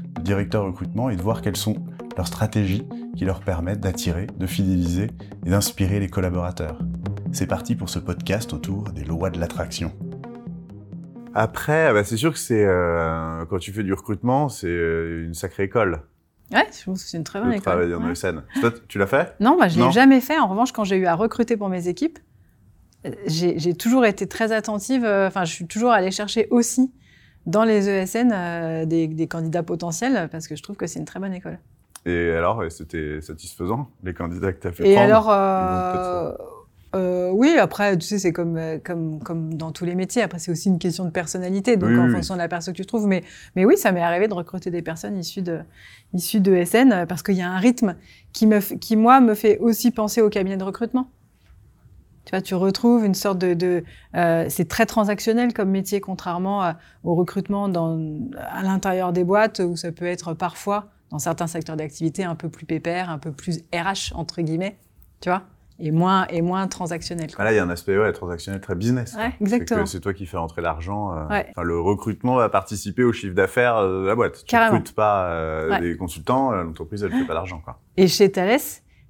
de directeurs recrutement et de voir quelles sont leurs stratégies qui leur permettent d'attirer, de fidéliser et d'inspirer les collaborateurs. C'est parti pour ce podcast autour des lois de l'attraction. Après, bah, c'est sûr que c'est euh, quand tu fais du recrutement, c'est euh, une sacrée école. Ouais, je pense que c'est une très bonne école. travailler en Ouais. ESN. Toi, tu l'as fait? Non, moi je Non. l'ai jamais fait. En revanche, quand j'ai eu à recruter pour mes équipes, euh, j'ai toujours été très attentive. euh, Enfin, je suis toujours allée chercher aussi dans les ESN euh, des, des candidats potentiels parce que je trouve que c'est une très bonne école. Et alors, c'était satisfaisant les candidats que tu as fait Et prendre alors, euh, euh, oui, après, tu sais, c'est comme, euh, comme, comme dans tous les métiers. Après, c'est aussi une question de personnalité, donc Oui, en oui, fonction de la personne que tu trouves. Mais, mais oui, ça m'est arrivé de recruter des personnes issues de, issues de SN euh, parce qu'il y a un rythme qui, me, qui, moi, me fait aussi penser au cabinet de recrutement. Tu vois, tu retrouves une sorte de... de euh, c'est très transactionnel comme métier, contrairement à- au recrutement dans, à l'intérieur des boîtes, où ça peut être parfois, dans certains secteurs d'activité, un peu plus pépère, un peu plus RH, entre guillemets, tu vois, et moins, et moins transactionnel. Ah quoi. là, il y a un aspect ouais, transactionnel très business. Ouais, exactement. C'est toi qui fais rentrer l'argent. euh, Ouais. le recrutement va participer au chiffre d'affaires euh, de la boîte. Tu Carrément. recrutes pas euh, des consultants, euh, l'entreprise, elle fait pas d'argent. quoi. Et chez Thales,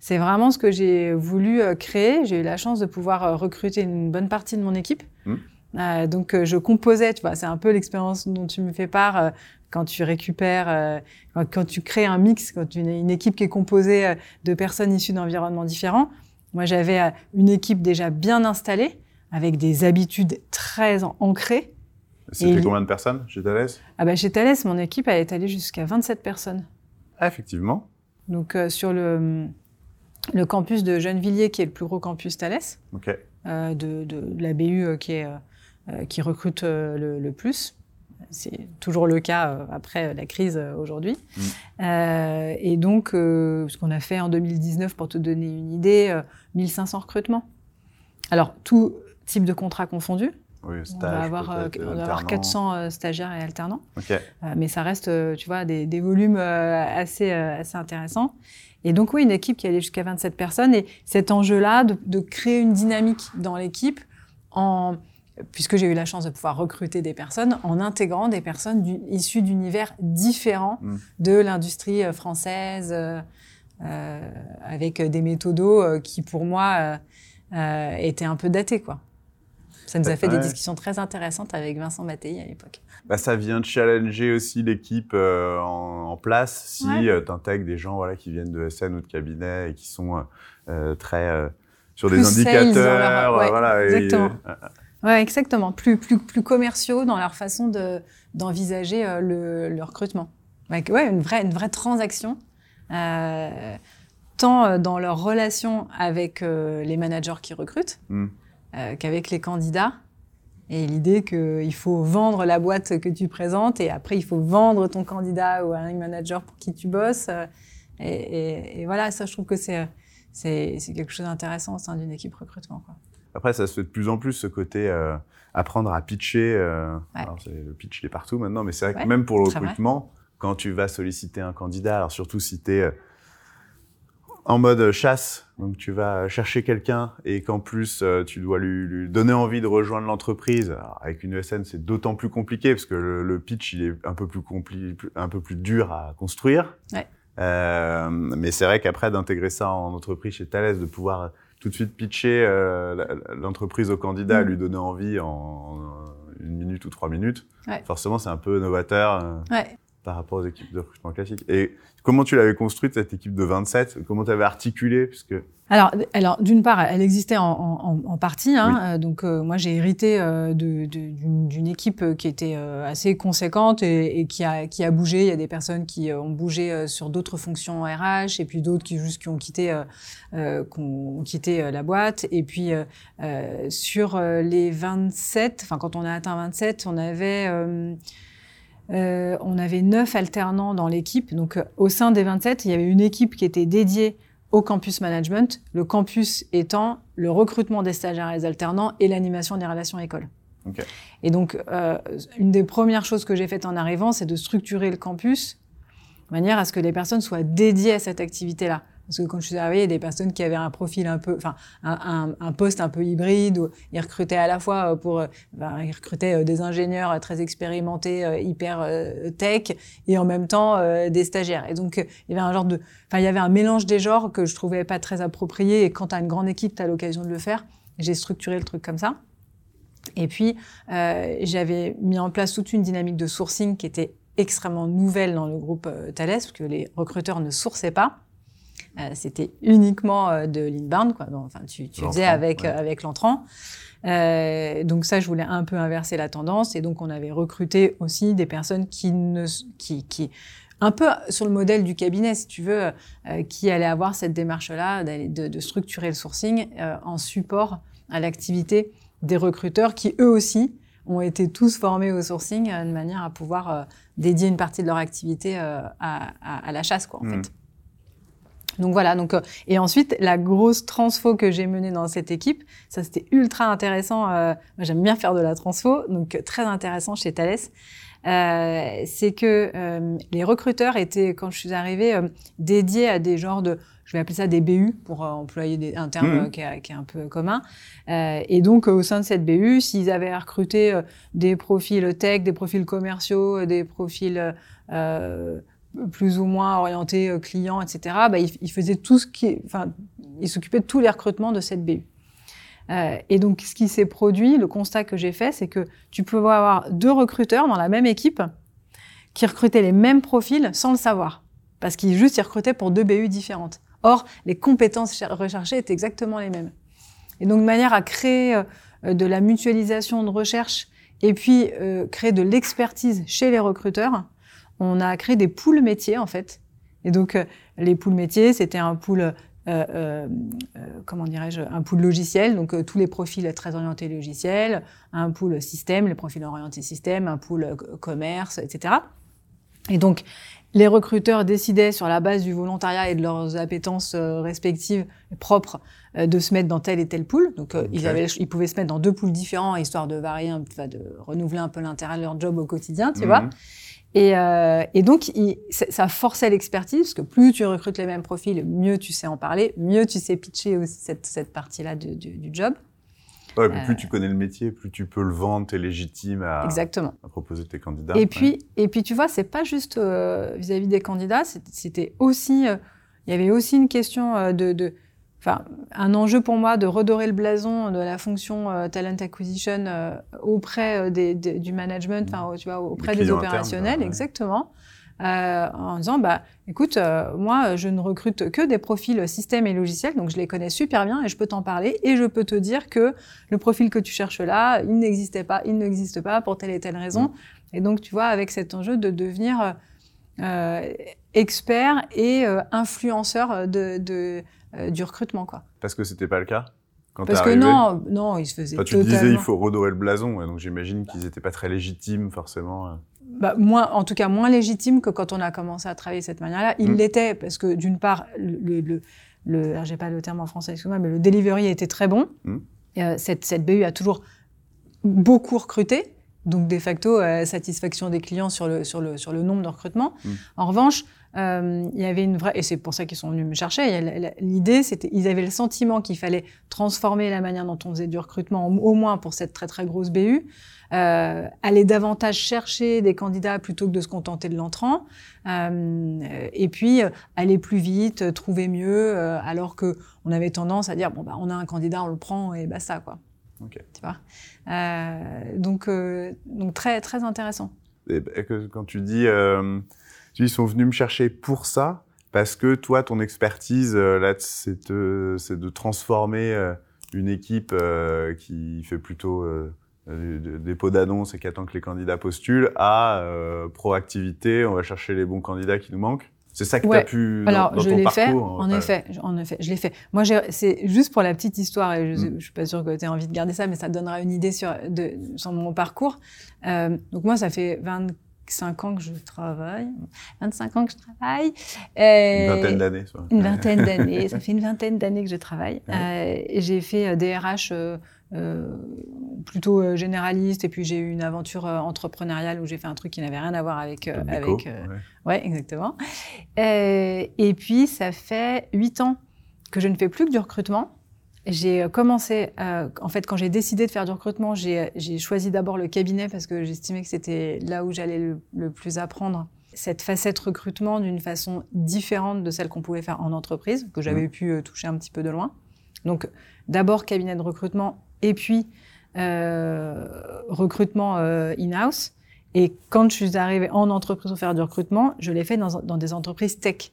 c'est vraiment ce que j'ai voulu euh, créer. J'ai eu la chance de pouvoir euh, recruter une bonne partie de mon équipe. Hmm. Euh, donc, euh, je composais, tu vois, c'est un peu l'expérience dont tu me fais part euh, quand tu récupères, quand, quand tu crées un mix, quand tu une, une équipe qui est composée de personnes issues d'environnements différents. Moi, j'avais une équipe déjà bien installée, avec des habitudes très ancrées. C'était combien de personnes chez Thales? Ah bah, chez Thales, mon équipe, elle est allée jusqu'à 27 personnes. Ah, effectivement. Donc, sur le, le campus de Gennevilliers, qui est le plus gros campus Thales, euh, de, de, de la BU euh, qui, est, euh, qui recrute le, le plus. C'est toujours le cas après la crise aujourd'hui. Mm. Et donc, ce qu'on a fait en 2019, pour te donner une idée, euh, 1500 recrutements. Alors, tout type de contrat confondu. Oui, On stage, va avoir, euh, on va avoir alternant. 400 euh, stagiaires et alternants. Euh, mais ça reste, tu vois, des, des volumes assez, assez intéressants. Et donc, oui, une équipe qui allait jusqu'à 27 personnes. Et cet enjeu-là de, de créer une dynamique dans l'équipe, en, puisque j'ai eu la chance de pouvoir recruter des personnes, en intégrant des personnes du- issues d'univers différents Mm. de l'industrie euh, française, euh, euh, avec des méthodos euh, qui, pour moi, euh, euh, étaient un peu datés, quoi. Ça nous a fait Ouais. des discussions très intéressantes avec Vincent Mattei à l'époque. Bah, ça vient de challenger aussi l'équipe euh, en, en place si Ouais. tu intègres des gens voilà, qui viennent de SN ou de cabinet et qui sont euh, euh, très euh, sur des Plus sales dans indicateurs. leur- ouais, euh, voilà, exactement. euh, Ouais, exactement. Plus, plus, plus commerciaux dans leur façon de, d'envisager euh, le, le recrutement. Ouais, une vraie, une vraie transaction, euh, tant euh, dans leur relation avec euh, les managers qui recrutent hmm. Euh, qu'avec les candidats. Et l'idée qu'il faut vendre la boîte que tu présentes et après il faut vendre ton candidat ou un manager pour qui tu bosses. euh, Et, et- et voilà, ça, je trouve que c'est, quelque chose d'intéressant au sein d'une équipe recrutement. Quoi. Après, ça se fait de plus en plus ce côté euh, apprendre à pitcher. euh, Ouais. alors, c'est- le pitch il est partout maintenant, mais c'est vrai que Ouais, même pour le vrai. recrutement, quand tu vas solliciter un candidat, alors surtout si tu es en mode chasse, donc tu vas chercher quelqu'un et qu'en plus euh, tu dois lui, lui donner envie de rejoindre l'entreprise. Avec une ESN, c'est d'autant plus compliqué parce que le, le pitch il est un peu plus compli- un peu plus dur à construire. Ouais. Euh, mais c'est vrai qu'après d'intégrer ça en entreprise chez Thales, de pouvoir tout de suite pitcher euh, l'entreprise au candidat, Mm. lui donner envie en, en une minute ou trois minutes, Ouais. forcément c'est un peu novateur. euh, Ouais. Par rapport aux équipes de recrutement classiques. Et comment tu l'avais construite, cette équipe de 27 Comment tu avais articulé? Puisque... Alors, alors d'une part, elle existait en, en- en partie. Hein, euh, donc, euh, moi, j'ai hérité euh, d'une équipe qui était euh, assez conséquente et, et qui, a, qui a bougé. Il y a des personnes qui ont bougé sur d'autres fonctions RH et puis d'autres qui juste qui ont quitté, qui ont quitté la boîte. Et puis, sur les 27, enfin, quand on a atteint 27, on avait... euh, on avait neuf alternants dans l'équipe. Donc, euh, au sein des 27, il y avait une équipe qui était dédiée au campus management, le campus étant le recrutement des stagiaires et des alternants et l'animation des relations écoles. Ok. Et donc, euh, une des premières choses que j'ai faites en arrivant, c'est de structurer le campus de manière à ce que les personnes soient dédiées à cette activité-là. Parce que quand je suis arrivée, il y a des personnes qui avaient un profil un peu, enfin, un, poste un peu hybride où ils recrutaient à la fois euh, pour, ben, ils recrutaient euh, des ingénieurs très expérimentés, hyper tech, et en même temps des stagiaires. Et donc, il y avait un genre de, enfin, il y avait un mélange des genres que je trouvais pas très approprié. Et quand tu as une grande équipe, tu as l'occasion de le faire. J'ai structuré le truc comme ça. Et puis, j'avais mis en place toute une dynamique de sourcing qui était extrêmement nouvelle dans le groupe Thales, parce que les recruteurs ne sourçaient pas. Euh, C'était uniquement euh, de l'inbound, quoi. Donc, enfin, tu, tu faisais avec ouais. euh, avec l'entrant. Euh, donc ça, je voulais un peu inverser la tendance, et donc on avait recruté aussi des personnes qui ne, qui, qui un peu sur le modèle du cabinet, si tu veux, euh, qui allaient avoir cette démarche-là, de, de structurer le sourcing euh, en support à l'activité des recruteurs qui, eux aussi, ont été tous formés au sourcing euh, de manière à pouvoir euh, dédier une partie de leur activité euh, à, à- à la chasse, quoi, en Mhm. fait. Donc voilà. Donc euh, et ensuite la grosse transfo que j'ai menée dans cette équipe, ça c'était ultra intéressant. euh, moi, J'aime bien faire de la transfo, donc euh, très intéressant chez Thales. Euh, c'est que euh, les recruteurs étaient, quand je suis arrivée, dédiés à des genres de, je vais appeler ça des BU pour employer des, un terme euh, qui, est, qui est un peu commun. Euh, et donc au sein de cette BU, s'ils avaient recruté des profils tech, des profils commerciaux, des profils euh, plus ou moins orientés euh, clients, etc., bah, ils faisaient tout ce qui, enfin, ils s'occupaient de tous les recrutements de cette BU. Euh, et donc, ce qui s'est produit, le constat que j'ai fait, c'est que tu peux avoir deux recruteurs dans la même équipe qui recrutaient les mêmes profils sans le savoir. Parce qu'ils juste ils recrutaient pour deux BU différentes. Or, les compétences cher- recherchées étaient exactement les mêmes. Et donc, de manière à créer euh, de la mutualisation de recherche et puis euh, créer de l'expertise chez les recruteurs, on a créé des pools métiers, en fait. Et donc, euh, les pools métiers, c'était un pool euh, euh, comment dirais-je, un pool logiciel, donc euh, tous les profils très orientés logiciels, un pool système, les profils orientés système, un pool commerce, etc. Et donc, les recruteurs décidaient sur la base du volontariat et de leurs appétences respectives propres de se mettre dans tel et tel pool. Donc, ils, avaient, ils pouvaient se mettre dans deux pools différents histoire de varier, de renouveler un peu l'intérêt de leur job au quotidien, tu Mhm. vois. Et, euh, et donc, il- ça ça forçait l'expertise, parce que plus tu recrutes les mêmes profils, mieux tu sais en parler, mieux tu sais pitcher aussi cette, cette partie-là du, du, du job. Ouais, Euh, plus tu connais le métier, plus tu peux le vendre, t'es légitime à, Exactement. à proposer tes candidats. Et Ouais. puis, et puis, tu vois, c'est pas juste euh, vis-à-vis des candidats, c'était aussi, euh, il y avait aussi une question de, de, enfin, un enjeu pour moi de redorer le blason de la fonction euh, talent acquisition euh, auprès euh, des, des- du management, enfin, tu vois, auprès des opérationnels, exactement. Euh, en disant, bah, écoute, euh, moi, je ne recrute que des profils système et logiciels, donc je les connais super bien et je peux t'en parler et je peux te dire que le profil que tu cherches là, il n'existait pas, il n'existe pas pour telle et telle raison. Et donc, tu vois, avec cet enjeu de devenir euh, expert et influenceur de, de, du recrutement, quoi. Parce que c'était pas le cas quand Parce que arrivé non, non, ils se faisaient Enfin, tu totalement. disais il faut redorer le blason, donc j'imagine qu'ils étaient pas très légitimes forcément. euh. bah, moins, en tout cas moins légitime que quand on a commencé à travailler de cette manière-là. Il Mm. l'était parce que d'une part, le, le, le j'ai pas le terme en français, excuse-moi, mais le delivery était très bon. Mm. Euh, cette, cette BU a toujours beaucoup recruté. Donc, de facto, euh, satisfaction des clients sur le, sur le, sur le nombre de recrutements. Mm. En revanche, euh, il y avait une vraie, et c'est pour ça qu'ils sont venus me chercher, l'idée, c'était, ils avaient le sentiment qu'il fallait transformer la manière dont on faisait du recrutement, au- moins pour cette très très grosse BU, euh, aller davantage chercher des candidats plutôt que de se contenter de l'entrant, euh, et puis euh, aller plus vite, euh, trouver mieux, euh, alors que on avait tendance à dire bon bah on a un candidat, on le prend et basta quoi. Ok. Tu vois? Euh, donc euh, donc très très intéressant. Et, et que, quand tu dis, euh, tu dis, ils sont venus me chercher pour ça, parce que toi, ton expertise, euh, là, c'est de, transformer euh, une équipe euh, qui fait plutôt des- pots d'annonce et qui attend que les candidats postulent, à proactivité, on va chercher les bons candidats qui nous manquent. C'est ça que tu as pu dans, Alors, dans je ton l'ai parcours. fait, en effet, je- en effet, je l'ai fait. Moi, c'est juste pour la petite histoire, et je, Mm. je suis pas sûre que tu aies envie de garder ça, mais ça donnera une idée sur, de, sur mon parcours. Euh, donc moi, ça fait 25 ans que je travaille. 25 ans que je travaille. Une vingtaine d'années, ça. Une vingtaine d'années. ça fait une vingtaine d'années que je travaille. Euh, j'ai fait des RH euh, plutôt généraliste et puis j'ai eu une aventure entrepreneuriale où j'ai fait un truc qui n'avait rien à voir avec avec ouais. ouais. exactement et puis ça fait huit ans que je ne fais plus que du recrutement j'ai commencé, euh, en fait, quand j'ai décidé de faire du recrutement, j'ai choisi d'abord le cabinet parce que j'estimais que c'était là où j'allais le, le, plus apprendre cette facette recrutement d'une façon différente de celle qu'on pouvait faire en entreprise, que j'avais mmh. pu euh, toucher un petit peu de loin. Donc, d'abord cabinet de recrutement et puis euh, recrutement euh, in-house. Et quand je suis arrivée en entreprise pour faire du recrutement, je l'ai fait dans, dans, des entreprises tech.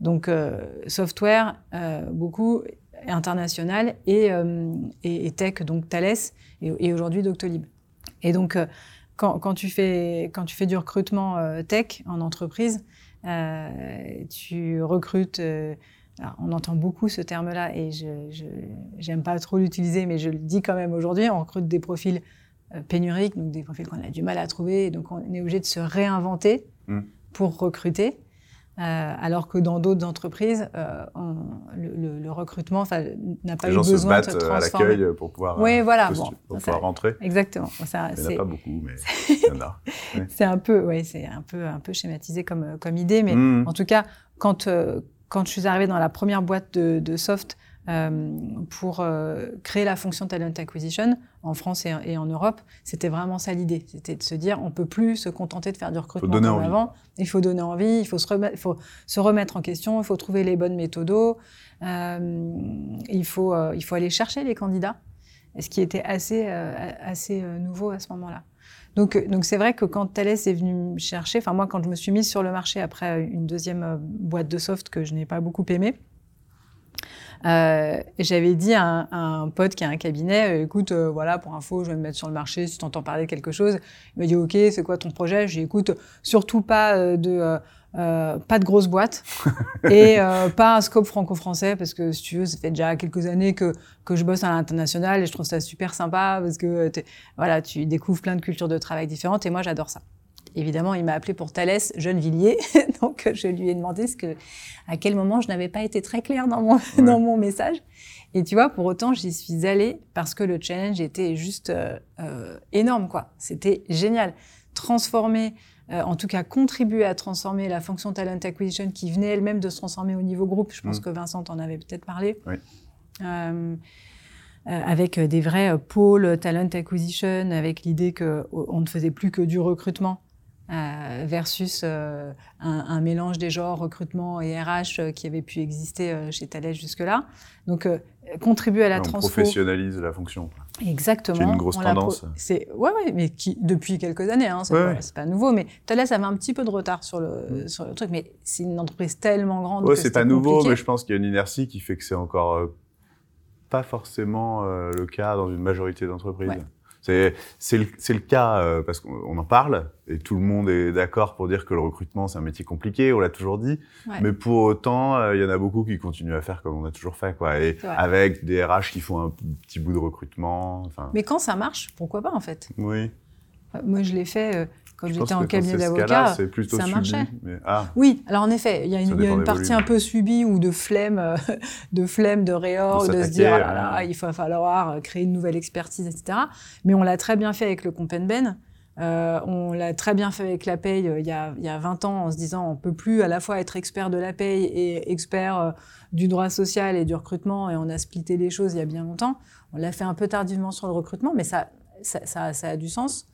Donc, euh, software, beaucoup, international et, euh, et, et, tech, donc Thales et, et aujourd'hui Doctolib. Et donc, euh, quand, quand, tu fais, quand tu fais du recrutement euh, tech en entreprise, tu recrutes. Alors, on entend beaucoup ce terme-là et je n'aime pas trop l'utiliser, mais je le dis quand même aujourd'hui. On recrute des profils pénuriques, donc des profils qu'on a du mal à trouver, et donc on est obligé de se réinventer mmh. pour recruter. Euh, alors que dans d'autres entreprises, euh, on, le, le, recrutement n'a pas eu besoin de se transformer. à l'accueil pour pouvoir, oui, voilà, bon, pour pouvoir rentrer. Exactement. Ça, il n'y en a pas beaucoup, mais il y en a. C'est un peu, ouais, c'est un peu, un peu schématisé comme, comme idée, mais mmh. en tout cas, quand, euh, quand je suis arrivée dans la première boîte de, de soft, euh, pour euh, créer la fonction talent acquisition en France et, en Europe. C'était vraiment ça l'idée. C'était de se dire, on peut plus se contenter de faire du recrutement comme envie. avant. Il faut donner envie, il faut se, remettre, il faut se remettre en question, il faut trouver les bonnes méthodos, euh, il, faut, euh, il faut aller chercher les candidats, ce qui était assez, euh, assez nouveau à ce moment-là. Donc, donc c'est vrai que quand Thales est venu me chercher, enfin moi quand je me suis mise sur le marché après une deuxième boîte de soft que je n'ai pas beaucoup aimée, euh, j'avais dit à un, pote qui a un cabinet, euh, écoute, euh, voilà, pour info, je vais me mettre sur le marché si tu entends parler de quelque chose. Il m'a dit, ok, c'est quoi ton projet? J'ai écoute, surtout pas de pas de grosses boîtes et pas un scope franco-français parce que si tu veux, ça fait déjà quelques années que que je bosse à l'international et je trouve ça super sympa parce que voilà, tu découvres plein de cultures de travail différentes et moi j'adore ça. Évidemment, il m'a appelé pour Thalès Gennevilliers, donc je lui ai demandé ce que, à quel moment je n'avais pas été très claire dans mon, dans mon message. Et tu vois, pour autant, j'y suis allée parce que le challenge était juste euh, euh, énorme, quoi. C'était génial. Transformer, euh, en tout cas contribuer à transformer la fonction talent acquisition qui venait elle-même de se transformer au niveau groupe. Je pense mm. que Vincent en avait peut-être parlé. Oui. Euh, avec des vrais pôles talent acquisition, avec l'idée qu'on ne faisait plus que du recrutement, euh, versus euh, un, un, mélange des genres recrutement et RH euh, qui avait pu exister chez Thales jusque-là. Donc, contribuer à la on professionnalise la fonction. Exactement. C'est une grosse tendance. C'est ouais, ouais, mais qui depuis quelques années, hein, c'est ouais, pas, pas, nouveau. Mais Thales avait un petit peu de retard sur le mm. sur le truc, mais c'est une entreprise tellement grande. Ouais, c'est pas nouveau, mais je pense qu'il y a une inertie qui fait que c'est encore pas forcément le cas dans une majorité d'entreprises. C'est le, le, cas euh, parce qu'on en parle et tout le monde est d'accord pour dire que le recrutement c'est un métier compliqué, on l'a toujours dit. Ouais. Mais pour autant, euh, il y en a beaucoup qui continuent à faire comme on a toujours fait, quoi. Et avec des RH qui font un petit bout de recrutement. Mais quand ça marche, pourquoi pas en fait? Oui. Moi, je l'ai fait. Euh, quand j'étais en cabinet d'avocat, ça marchait. Mais... Ah. Oui, alors en effet, il y a une, y a une partie un peu subie ou de flemme, euh, de flemme, de réor, de, se dire, là, là, il va falloir créer une nouvelle expertise, etc. Mais on l'a très bien fait avec le Compenben. Euh, on l'a très bien fait avec la paye euh, il, y a, y a 20 ans en se disant on peut plus à la fois être expert de la paye et expert euh, du droit social et du recrutement et on a splitté les choses il y a bien longtemps. On l'a fait un peu tardivement sur le recrutement, mais ça, ça, ça, ça a du sens.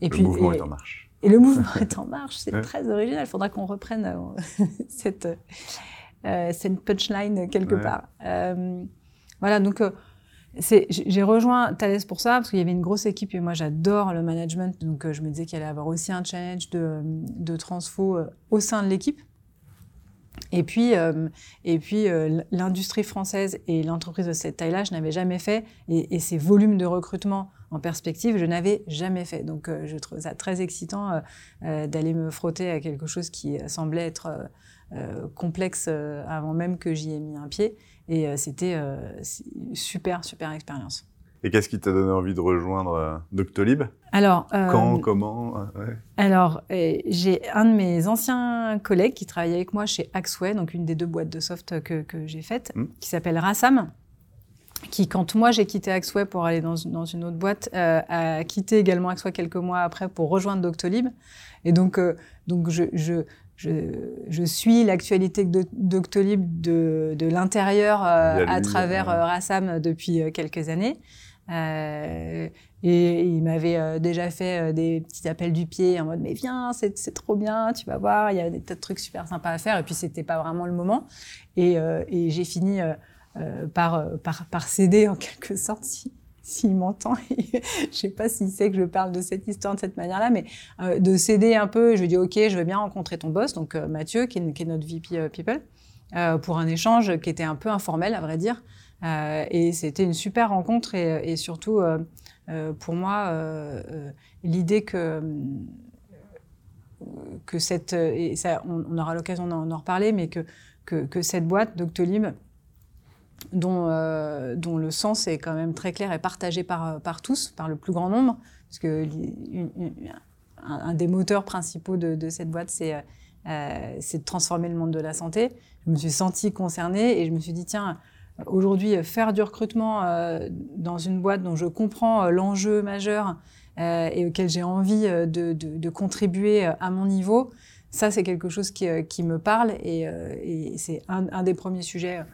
Et le puis, mouvement est en marche. Et le mouvement est en marche, c'est très original. Il faudra qu'on reprenne euh, cette, euh, cette punchline quelque part. Euh, voilà, donc euh, j'ai rejoint Thales pour ça, parce qu'il y avait une grosse équipe et moi j'adore le management, donc je me disais qu'il allait y avoir aussi un challenge de, de transfo au sein de l'équipe. Et puis, euh, et puis euh, l'industrie française et l'entreprise de cette taille-là, je n'avais jamais fait. Et, et, ces volumes de recrutement en perspective, je n'avais jamais fait. Donc, euh, je trouve ça très excitant d'aller me frotter à quelque chose qui semblait être complexe avant même que j'y ai mis un pied. Et c'était super, super expérience. Et qu'est-ce qui t'a donné envie de rejoindre euh, Doctolib? Alors, euh, quand, comment euh, ouais. Alors, euh, j'ai un de mes anciens collègues qui travaillait avec moi chez Axway, donc une des deux boîtes de soft que, que j'ai faites, Mm. qui s'appelle Rassam, qui, quand moi j'ai quitté Axway pour aller dans, dans une autre boîte, euh, a quitté également Axway quelques mois après pour rejoindre Doctolib. Et donc, euh, donc je, je, je, je suis l'actualité de Doctolib de, de l'intérieur euh, à travers Rassam depuis quelques années. Euh, et il m'avait euh, déjà fait euh, des petits appels du pied en mode mais viens, c'est trop bien, tu vas voir, il y a des tas de trucs super sympas à faire. Et puis c'était pas vraiment le moment. Et, et j'ai fini euh, euh, par, par, par céder en quelque sorte, si s'il m'entend. je sais pas s'il sait que je parle de cette histoire de cette manière-là, mais euh, de céder un peu. Je lui dis ok, je veux bien rencontrer ton boss, donc euh, Mathieu, qui est, notre VP People, pour un échange qui était un peu informel à vrai dire. Et c'était une super rencontre et, et surtout pour moi l'idée que que cette et ça on, aura l'occasion d'en d'en reparler mais que, que que cette boîte Doctolib dont euh, dont le sens est quand même très clair et partagé par par tous par le plus grand nombre parce que un, des moteurs principaux de, cette boîte c'est euh, c'est de transformer le monde de la santé. Je me suis sentie concernée et je me suis dit tiens aujourd'hui faire du recrutement euh, dans une boîte dont je comprends euh, l'enjeu majeur euh, et auquel j'ai envie euh, de, contribuer euh, à mon niveau, ça c'est quelque chose qui, euh, me parle et, euh, c'est un des premiers sujets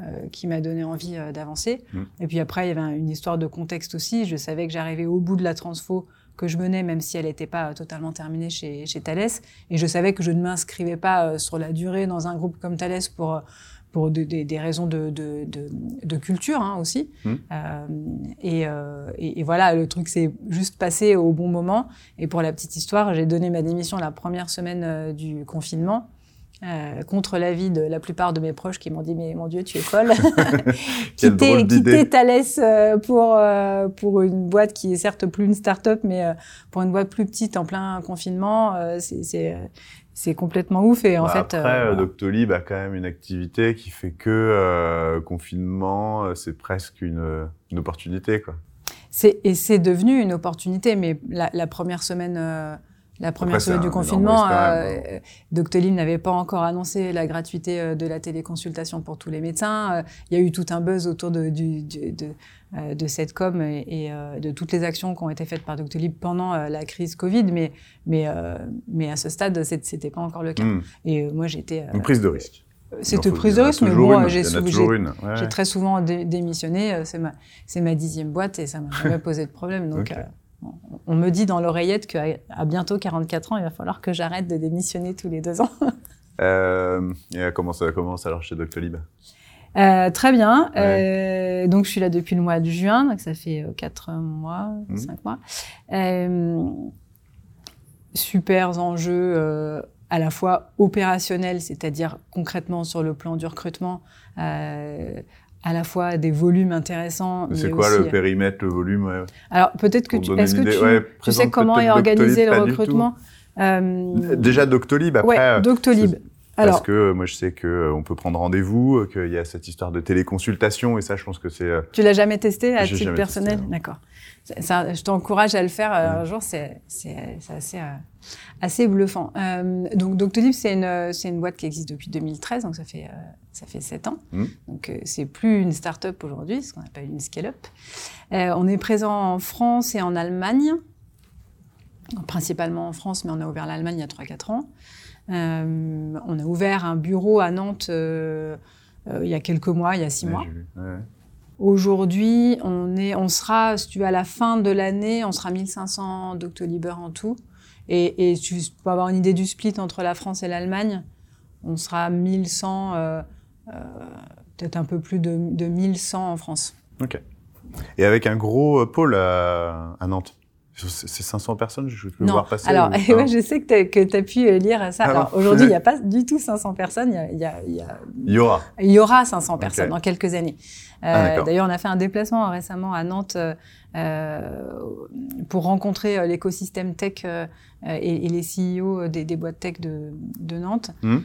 euh, qui m'a donné envie euh, d'avancer. Mm. Et puis après, il y avait un- une histoire de contexte aussi. Je savais que j'arrivais au bout de la transfo que je menais, même si elle n'était pas totalement terminée chez, chez Thales. Et je savais que je ne m'inscrivais pas euh, sur la durée dans un groupe comme Thales pour, euh, pour de- des- des raisons de, de, de, de culture hein, aussi. Mm. Euh, et, euh, et, et voilà, le truc s'est juste passé au bon moment. Et pour la petite histoire, j'ai donné ma démission la première semaine euh, du confinement. Euh, contre l'avis de la plupart de mes proches qui m'ont dit mais mon Dieu tu es folle. Quitter, quitter Thales euh, pour euh, pour une boîte qui est certes plus une start-up mais euh, pour une boîte plus petite en plein confinement c'est c'est complètement ouf. Et en Bah, fait après, euh, Doctolib a quand même une activité qui fait que euh, confinement, c'est presque une, une opportunité, quoi. C'est et c'est devenu une opportunité, mais la, la première semaine, la première Après, semaine du confinement, euh, Doctolib n'avait pas encore annoncé la gratuité euh, de la téléconsultation pour tous les médecins. Euh, Il y a eu tout un buzz autour de du, du- de, euh, de cette com et, et, de toutes les actions qui ont été faites par Doctolib pendant la crise Covid, mais mais mais à ce stade, c'était pas encore le cas. Hmm. Et moi, j'étais Une prise de risque. C'était prise de risque, mais bon, j'ai. Ouais, très souvent dé- démissionné. C'est ma, dixième boîte et ça m'a jamais posé de problème. Donc, euh, on, me dit dans l'oreillette qu'à à bientôt 44 ans, il va falloir que j'arrête de démissionner tous les deux ans. Euh, et euh, comment ça commence alors chez Doctolib? Euh, très bien. Euh, donc, je suis là depuis le mois de juin, donc ça fait euh, quatre mois, Mhm. cinq mois. Euh, super enjeux euh, à la fois opérationnels, c'est-à-dire concrètement sur le plan du recrutement, euh, à la fois des volumes intéressants. C'est quoi aussi- le périmètre, le volume ouais. Alors peut-être que tu, est-ce que tu, ouais, tu sais comment est organisé Doctolib, le recrutement Euh, Déjà Doctolib, après, ouais, euh, Doctolib. Alors, parce que euh, moi je sais que euh, on peut prendre rendez-vous, euh, qu'il y a cette histoire de téléconsultation et ça je pense que c'est tu l'as jamais testé à titre personnel. D'accord. Je t'encourage à le faire un jour, c'est assez, euh, assez bluffant. Euh, donc Doctolib, c'est une, c'est une boîte qui existe depuis 2013, donc ça fait, euh, ça fait 7 ans. Mm. Donc c'est plus une start-up aujourd'hui, ce qu'on appelle une scale-up. On est présent en France et en Allemagne, principalement en France, mais on a ouvert l'Allemagne il y a 3-4 ans. Euh, on a ouvert un bureau à Nantes euh, euh, il y a quelques mois, il y a 6 ouais, mois. ouais. Aujourd'hui, on, est, on sera, si tu veux, à la fin de l'année, on sera 1500 Doctolibers en tout. Et, et tu peux avoir une idée du split entre la France et l'Allemagne. On sera 1100, euh, euh, peut-être un peu plus de, de 1100 en France. Ok. Et avec un gros pôle à, à Nantes. C'est c'est 500 personnes, je peux Non, voir passer. alors, ou- ouais, je sais que tu as pu euh, lire ça. Ah Alors, aujourd'hui, il n'y a pas du tout 500 personnes. Il y a- il y a- il aura. Il y aura 500 personnes dans quelques années. Ah, Euh. D'ailleurs, on a fait un déplacement récemment à Nantes euh, pour rencontrer l'écosystème tech et, les CEO des, des boîtes tech de, de Nantes, Mmh.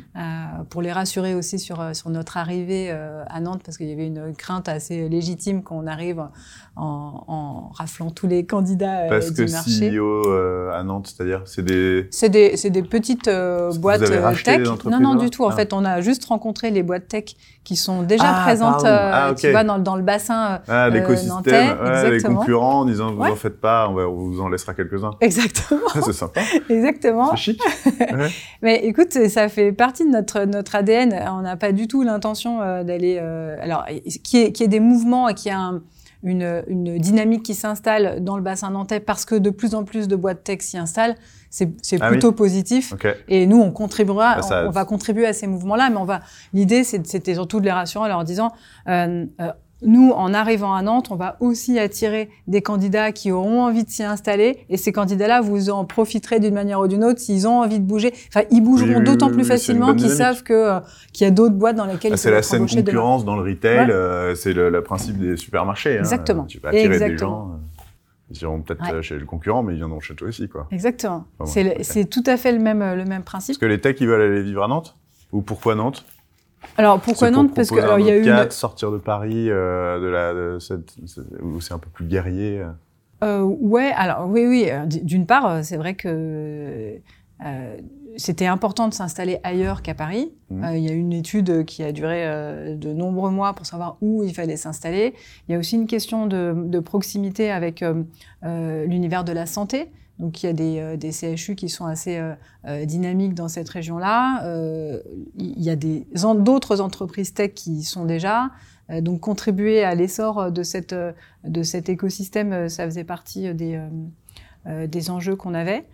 pour les rassurer aussi sur, sur notre arrivée à Nantes, parce qu'il y avait une crainte assez légitime qu'on arrive en, en, raflant tous les candidats Parce du marché. CEO euh, à Nantes, c'est-à-dire, c'est des. C'est des, des petites euh, boîtes vous avez euh, racheté tech. Non, non, du tout. En Ah. fait, on a juste rencontré les boîtes tech qui sont déjà Ah, présentes, euh, Ah, ok. tu vois, dans, dans le bassin. euh, Ah, nantais, ouais, exactement. Concurrents en disant vous Ouais. en faites pas, on, va- on vous en laissera quelques-uns. Exactement, c'est sympa, exactement. c'est chic. Ouais. Mais écoute, ça fait partie de notre notre ADN. On n'a pas du tout l'intention euh, d'aller. euh, alors, qui est qui est des mouvements et qui a un- une, une dynamique qui s'installe dans le bassin nantais parce que de plus en plus de boîtes tech s'y installent. C'est c'est Ah plutôt positif. Et nous, on contribuera, Ah, ça- on, on va contribuer à ces mouvements-là, mais on va. L'idée, c'est- c'était surtout de les rassurer en leur disant, euh, nous, en arrivant à Nantes, on va aussi attirer des candidats qui auront envie de s'y installer, et ces candidats-là, vous en profiterez d'une manière ou d'une autre s'ils ont envie de bouger. Enfin, ils bougeront Oui, d'autant oui, plus oui, facilement qu'ils savent que euh, qu'il y a d'autres boîtes dans lesquelles Ah, ils c'est la saine demain. concurrence dans le retail, Ouais. euh, c'est le, le principe des supermarchés. hein. Exactement. Tu vas attirer des gens. euh, Ils iront peut-être Ouais. chez le concurrent, mais ils viendront chez toi aussi, quoi. Exactement. C'est tout à fait le même le même principe. Est-ce que les techs, ils veulent aller vivre à Nantes? Ou pourquoi Nantes? Alors pourquoi Nantes Parce que alors il y a eu une- sortir de Paris, euh, de la, de cette, où c'est un peu plus guerrier. euh. Euh, ouais, alors oui, oui. euh, D'une part, c'est vrai que euh, c'était important de s'installer ailleurs qu'à Paris. Euh, Il y a eu une étude qui a duré euh, de nombreux mois pour savoir où il fallait s'installer. Il y a aussi une question de, de proximité avec l'univers de la santé. Donc il y a des, euh, des CHU qui sont assez euh, euh, dynamiques dans cette région-là. Il y a d'autres entreprises tech qui y sont déjà. Donc contribuer à l'essor de cette de cet écosystème, ça faisait partie des euh, des enjeux qu'on avait.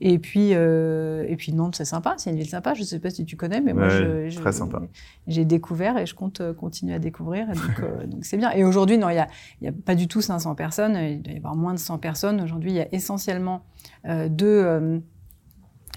Et puis euh, et puis Nantes, c'est sympa, c'est une ville sympa. Je sais pas si tu connais, mais moi je, je- très sympa. j'ai découvert et je compte euh, continuer à découvrir. Donc euh, donc c'est bien. Et aujourd'hui, non, il y a il y a pas du tout 500 personnes. Il doit y avoir moins de 100 personnes. Aujourd'hui, il y a essentiellement euh, deux euh,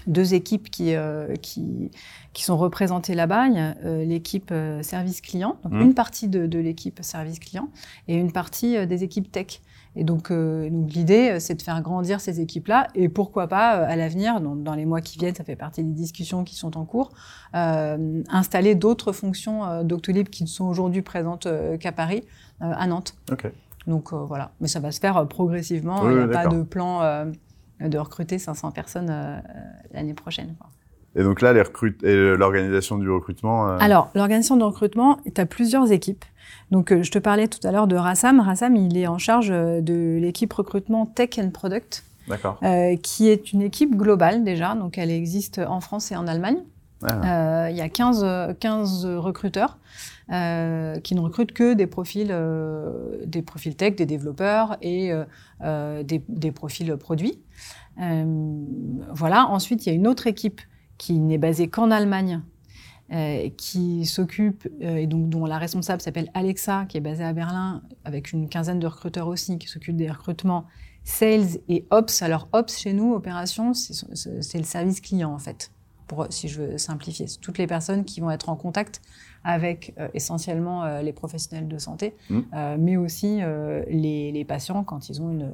deux équipes qui, euh, qui, qui sont représentées là-bas. Il y a euh, l'équipe euh, service client, donc Mhm. une partie de, de l'équipe service client et une partie des équipes tech. Et donc, euh, donc l'idée, euh, c'est de faire grandir ces équipes-là et pourquoi pas, euh, à l'avenir, dans, dans les mois qui viennent, ça fait partie des discussions qui sont en cours, euh, installer d'autres fonctions euh, Doctolib qui ne sont aujourd'hui présentes euh, qu'à Paris, euh, à Nantes. Ok. Donc euh, voilà, mais ça va se faire euh, progressivement. Oui, Il n'y a pas de plan euh, de recruter 500 personnes euh, euh, l'année prochaine. quoi. Et donc là, l'organisation du recrutement. euh, Alors, l'organisation de recrutement, tu as plusieurs équipes. Donc, euh, je te parlais tout à l'heure de Rassam. Rassam, il est en charge euh, de l'équipe recrutement Tech and Product, D'accord. euh, qui est une équipe globale déjà. Donc, elle existe en France et en Allemagne. Ah. Euh, Il y a 15, euh, 15 recruteurs euh, qui ne recrutent que des profils, euh, des profils tech, des développeurs et des, des profils produits. Voilà. Ensuite, il y a une autre équipe qui n'est basée qu'en Allemagne, euh, qui s'occupe euh, et donc dont la responsable s'appelle Alexa, qui est basée à Berlin, avec une quinzaine de recruteurs aussi, qui s'occupent des recrutements sales et ops. Alors ops chez nous, opération, c'est le service client en fait pour, si je veux simplifier. C'est toutes les personnes qui vont être en contact avec euh, essentiellement les professionnels de santé, Mm. euh, mais aussi les, les patients quand ils ont une,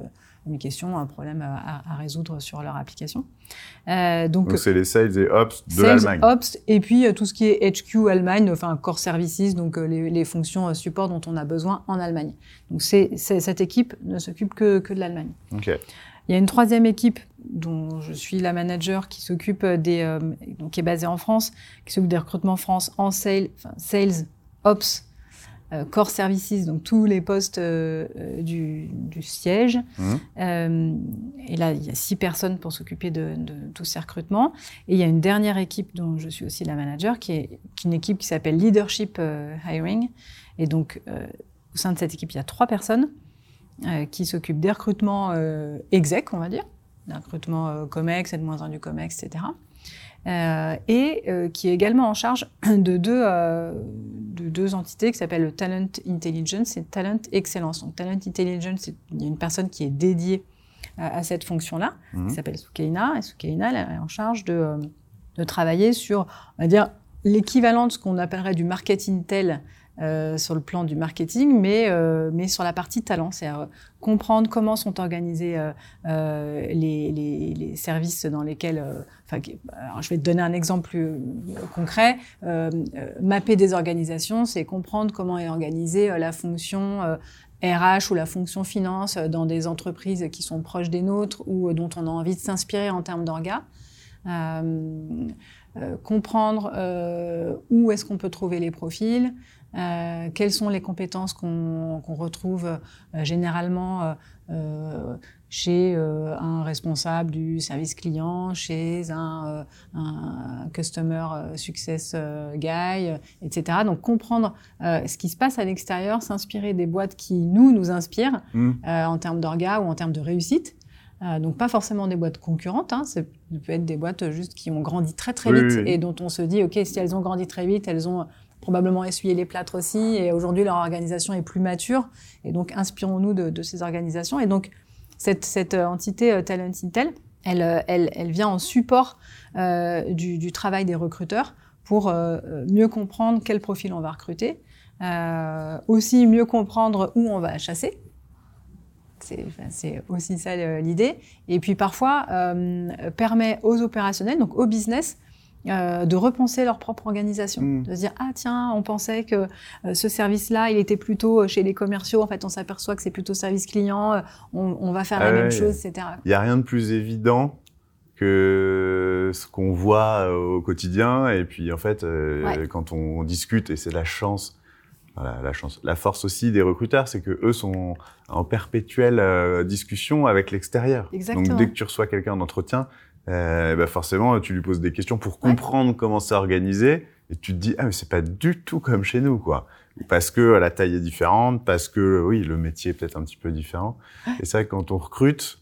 une question, un problème à, à- résoudre sur leur application. Euh, donc, c'est les sales et ops de l'Allemagne. Ops, et puis euh, tout ce qui est HQ Allemagne, enfin Core Services, donc euh, les, les fonctions euh, support dont on a besoin en Allemagne. Donc c'est, cette équipe ne s'occupe que, que de l'Allemagne. Il y a une troisième équipe dont je suis la manager qui s'occupe des, euh, donc qui est basée en France, qui s'occupe des recrutements France en sales, enfin, sales, ops, euh, core services, donc tous les postes euh, euh, du, du siège. Euh, et là, il y a six personnes pour s'occuper de, de tous ces recrutements. Et il y a une dernière équipe dont je suis aussi la manager, qui est, une équipe qui s'appelle Leadership euh, Hiring. Et donc, euh, au sein de cette équipe, il y a trois personnes euh, qui s'occupent des recrutements euh, exec, on va dire, des recrutements euh, COMEX, N-1 du COMEX, etc. Euh, et euh, qui est également en charge de deux, euh, de deux entités qui s'appellent le Talent Intelligence et Talent Excellence. Donc, Talent Intelligence, il y a une personne qui est dédiée à, cette fonction-là, Mhm. qui s'appelle Soukeina. Et Soukeina, elle est en charge de, de travailler sur, on va dire, l'équivalent de ce qu'on appellerait du marketing tel euh, sur le plan du marketing, mais, euh, mais sur la partie talent, c'est-à-dire comprendre comment sont organisés euh, les, les, les, services dans lesquels. Enfin, alors je vais te donner un exemple plus concret. mapper des organisations, c'est comprendre comment est organisée la fonction RH ou la fonction finance dans des entreprises qui sont proches des nôtres ou dont on a envie de s'inspirer en termes d'orgas. Euh, euh, comprendre euh, où est-ce qu'on peut trouver les profils, euh, quelles sont les compétences qu'on retrouve euh, généralement euh, chez un responsable du service client, chez un, un customer success guy, etc. Donc comprendre ce qui se passe à l'extérieur, s'inspirer des boîtes qui nous nous inspirent mmh. en termes d'orga ou en termes de réussite. Euh, donc pas forcément des boîtes concurrentes, hein, ça peut être des boîtes juste qui ont grandi très très vite et dont on se dit ok si elles ont grandi très vite, elles ont probablement essuyé les plâtres aussi. Et aujourd'hui leur organisation est plus mature. Et donc inspirons-nous de, ces organisations. Et donc cette, cette euh, entité euh, Talent Intel, elle, euh, elle, elle, vient en support du, du, travail des recruteurs pour mieux comprendre quel profil on va recruter, aussi mieux comprendre où on va chasser. C'est aussi ça l'idée. Et puis parfois, permet aux opérationnels, donc au business, euh, de repenser leur propre organisation, mm. de se dire ah tiens on pensait que euh, ce service-là il était plutôt chez les commerciaux en fait on s'aperçoit que c'est plutôt service client euh, on, on, va faire la ah même chose etc. Il y a rien de plus évident que ce qu'on voit au quotidien et puis en fait ouais. quand on discute et c'est la chance la, chance. La force aussi des recruteurs, c'est que eux sont en perpétuelle euh, discussion avec l'extérieur. Donc dès que tu reçois quelqu'un en entretien, euh, bah forcément tu lui poses des questions pour comprendre comment c'est organisé et tu te dis ah mais c'est pas du tout comme chez nous quoi. Parce que la taille est différente, parce que oui le métier est peut-être un petit peu différent. Et ça quand on recrute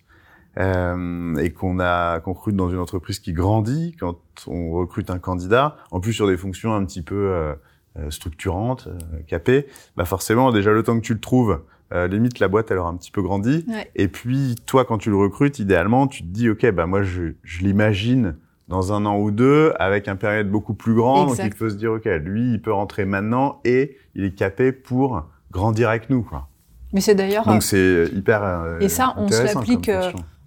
euh, et qu'on a qu'on recrute dans une entreprise qui grandit, quand on recrute un candidat, en plus sur des fonctions un petit peu euh, euh, structurante, euh, capée, bah forcément déjà le temps que tu le trouves, euh, limite la boîte elle aura un petit peu grandi. Ouais. Et puis toi quand tu le recrutes, idéalement tu te dis ok bah moi je, je l'imagine dans un an ou deux avec un période beaucoup plus grand, exact. donc il faut se dire ok lui il peut rentrer maintenant et il est capé pour grandir avec nous quoi. Mais c'est d'ailleurs donc c'est hyper euh, et ça on se l'applique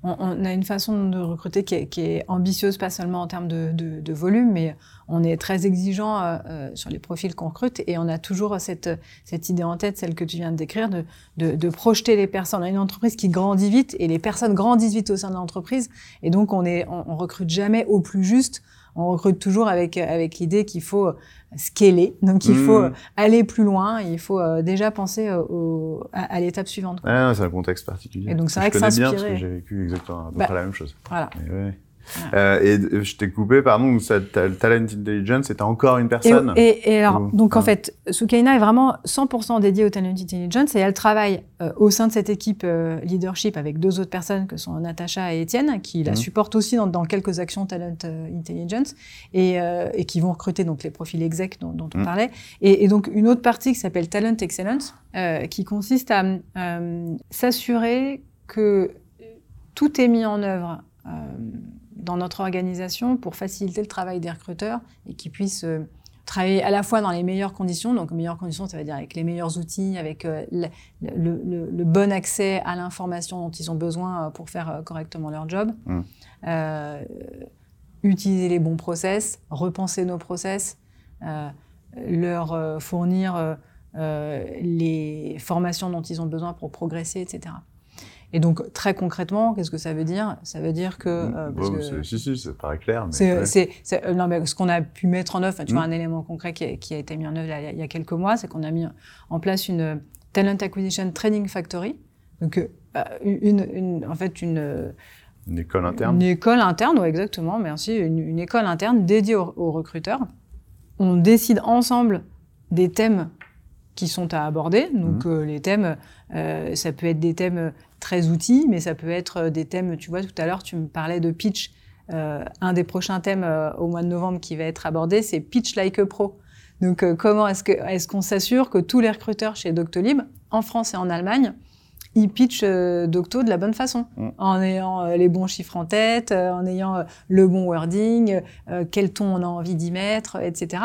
on, on, a une façon de recruter qui est, qui est, ambitieuse, pas seulement en termes de, de, de volume, mais on est très exigeant euh, euh, sur les profils qu'on recrute et on a toujours cette, cette idée en tête, celle que tu viens de décrire, de, de, de, projeter les personnes. On a une entreprise qui grandit vite et les personnes grandissent vite au sein de l'entreprise et donc on, est, on, on recrute jamais au plus juste on recrute toujours avec, avec l'idée qu'il faut scaler, donc il mmh. faut aller plus loin, il faut euh, déjà penser euh, au, à, à l'étape suivante. Ah, c'est un contexte particulier. Et donc c'est vrai je que s'inspirer. bien parce que j'ai vécu exactement bah, la même chose. Voilà. ouais. Euh, et je t'ai coupé, pardon, Talent Intelligence, c'était encore une personne Et, et, et alors, Ou, donc en fait, Soukaina est vraiment 100% dédiée au Talent Intelligence et elle travaille euh, au sein de cette équipe euh, leadership avec deux autres personnes que sont Natacha et Étienne, qui la mmh. supportent aussi dans, dans, quelques actions Talent Intelligence et, et, qui vont recruter donc les profils exec dont, dont on mmh. parlait. Et, et, donc une autre partie qui s'appelle Talent Excellence, qui consiste à s'assurer que tout est mis en œuvre dans notre organisation pour faciliter le travail des recruteurs et qu'ils puissent euh, travailler à la fois dans les meilleures conditions, donc meilleures conditions, ça veut dire avec les meilleurs outils, avec euh, le, le, le, bon accès à l'information dont ils ont besoin euh, pour faire correctement leur job, mmh. euh, utiliser les bons process, repenser nos process, euh, leur fournir les formations dont ils ont besoin pour progresser, etc. Et donc, très concrètement, qu'est-ce que ça veut dire? Ça veut dire que... Euh, parce que si, si, ça paraît clair. C'est, c'est, c'est, non, mais ce qu'on a pu mettre en œuvre, tu mmh. vois, un élément concret qui a, qui a, été mis en œuvre là, il y a quelques mois, c'est qu'on a mis en place une Talent Acquisition Training Factory. Donc, euh, une, une, en fait, une... Une école interne Une école interne, oui, exactement, merci. Une, une école interne dédiée aux, aux recruteurs. On décide ensemble des thèmes qui sont à aborder. Donc mmh. euh, les thèmes, euh, ça peut être des thèmes très outils, mais ça peut être euh, des thèmes, tu vois, tout à l'heure, tu me parlais de pitch. Euh, un des prochains thèmes euh, au mois de novembre qui va être abordé, c'est pitch like a pro. Donc, euh, comment est-ce que est-ce qu'on s'assure que tous les recruteurs chez Doctolib, en France et en Allemagne, ils pitchent euh, Docto de la bonne façon, mmh. en ayant les bons chiffres en tête, en ayant le bon wording, quel ton on a envie d'y mettre, etc.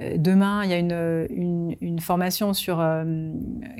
euh, demain, il y a une, une, une formation sur, euh,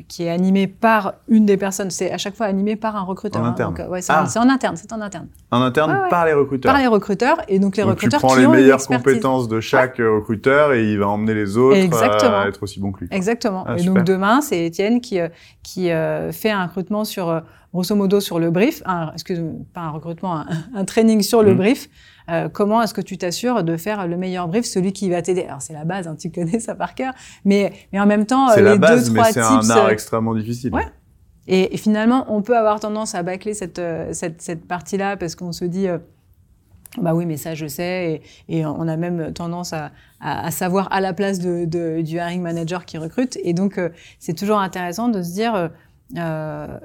qui est animée par une des personnes. C'est à chaque fois animé par un recruteur. En hein. interne. Euh, ouais, Ah. en- c'est en interne. C'est en interne. En interne, Ouais, ouais. par les recruteurs. Par les recruteurs. Et donc, les Donc tu recruteurs prends qui les ont meilleures compétences de chaque recruteur et il va emmener les autres Exactement. à être aussi bons que lui. Exactement. Ah, et super. donc demain, c'est Étienne qui, qui euh, fait un recrutement sur, grosso modo, sur le brief. Un, excuse pas un recrutement, un, un training sur le Mhm. brief. Euh, comment est-ce que tu t'assures de faire le meilleur brief, celui qui va t'aider? Alors c'est la base, hein, tu connais ça par cœur, mais, mais en même temps, C'est euh, la les base, deux mais trois c'est tips. un art euh, extrêmement difficile. Ouais. Et, et finalement, on peut avoir tendance à bâcler cette, euh, cette, cette partie-là parce qu'on se dit, euh, bah oui, mais ça, je sais. Et, et on a même tendance à, à, à savoir à la place de, de- du hiring manager qui recrute. Et donc, euh, c'est toujours intéressant de se dire, euh,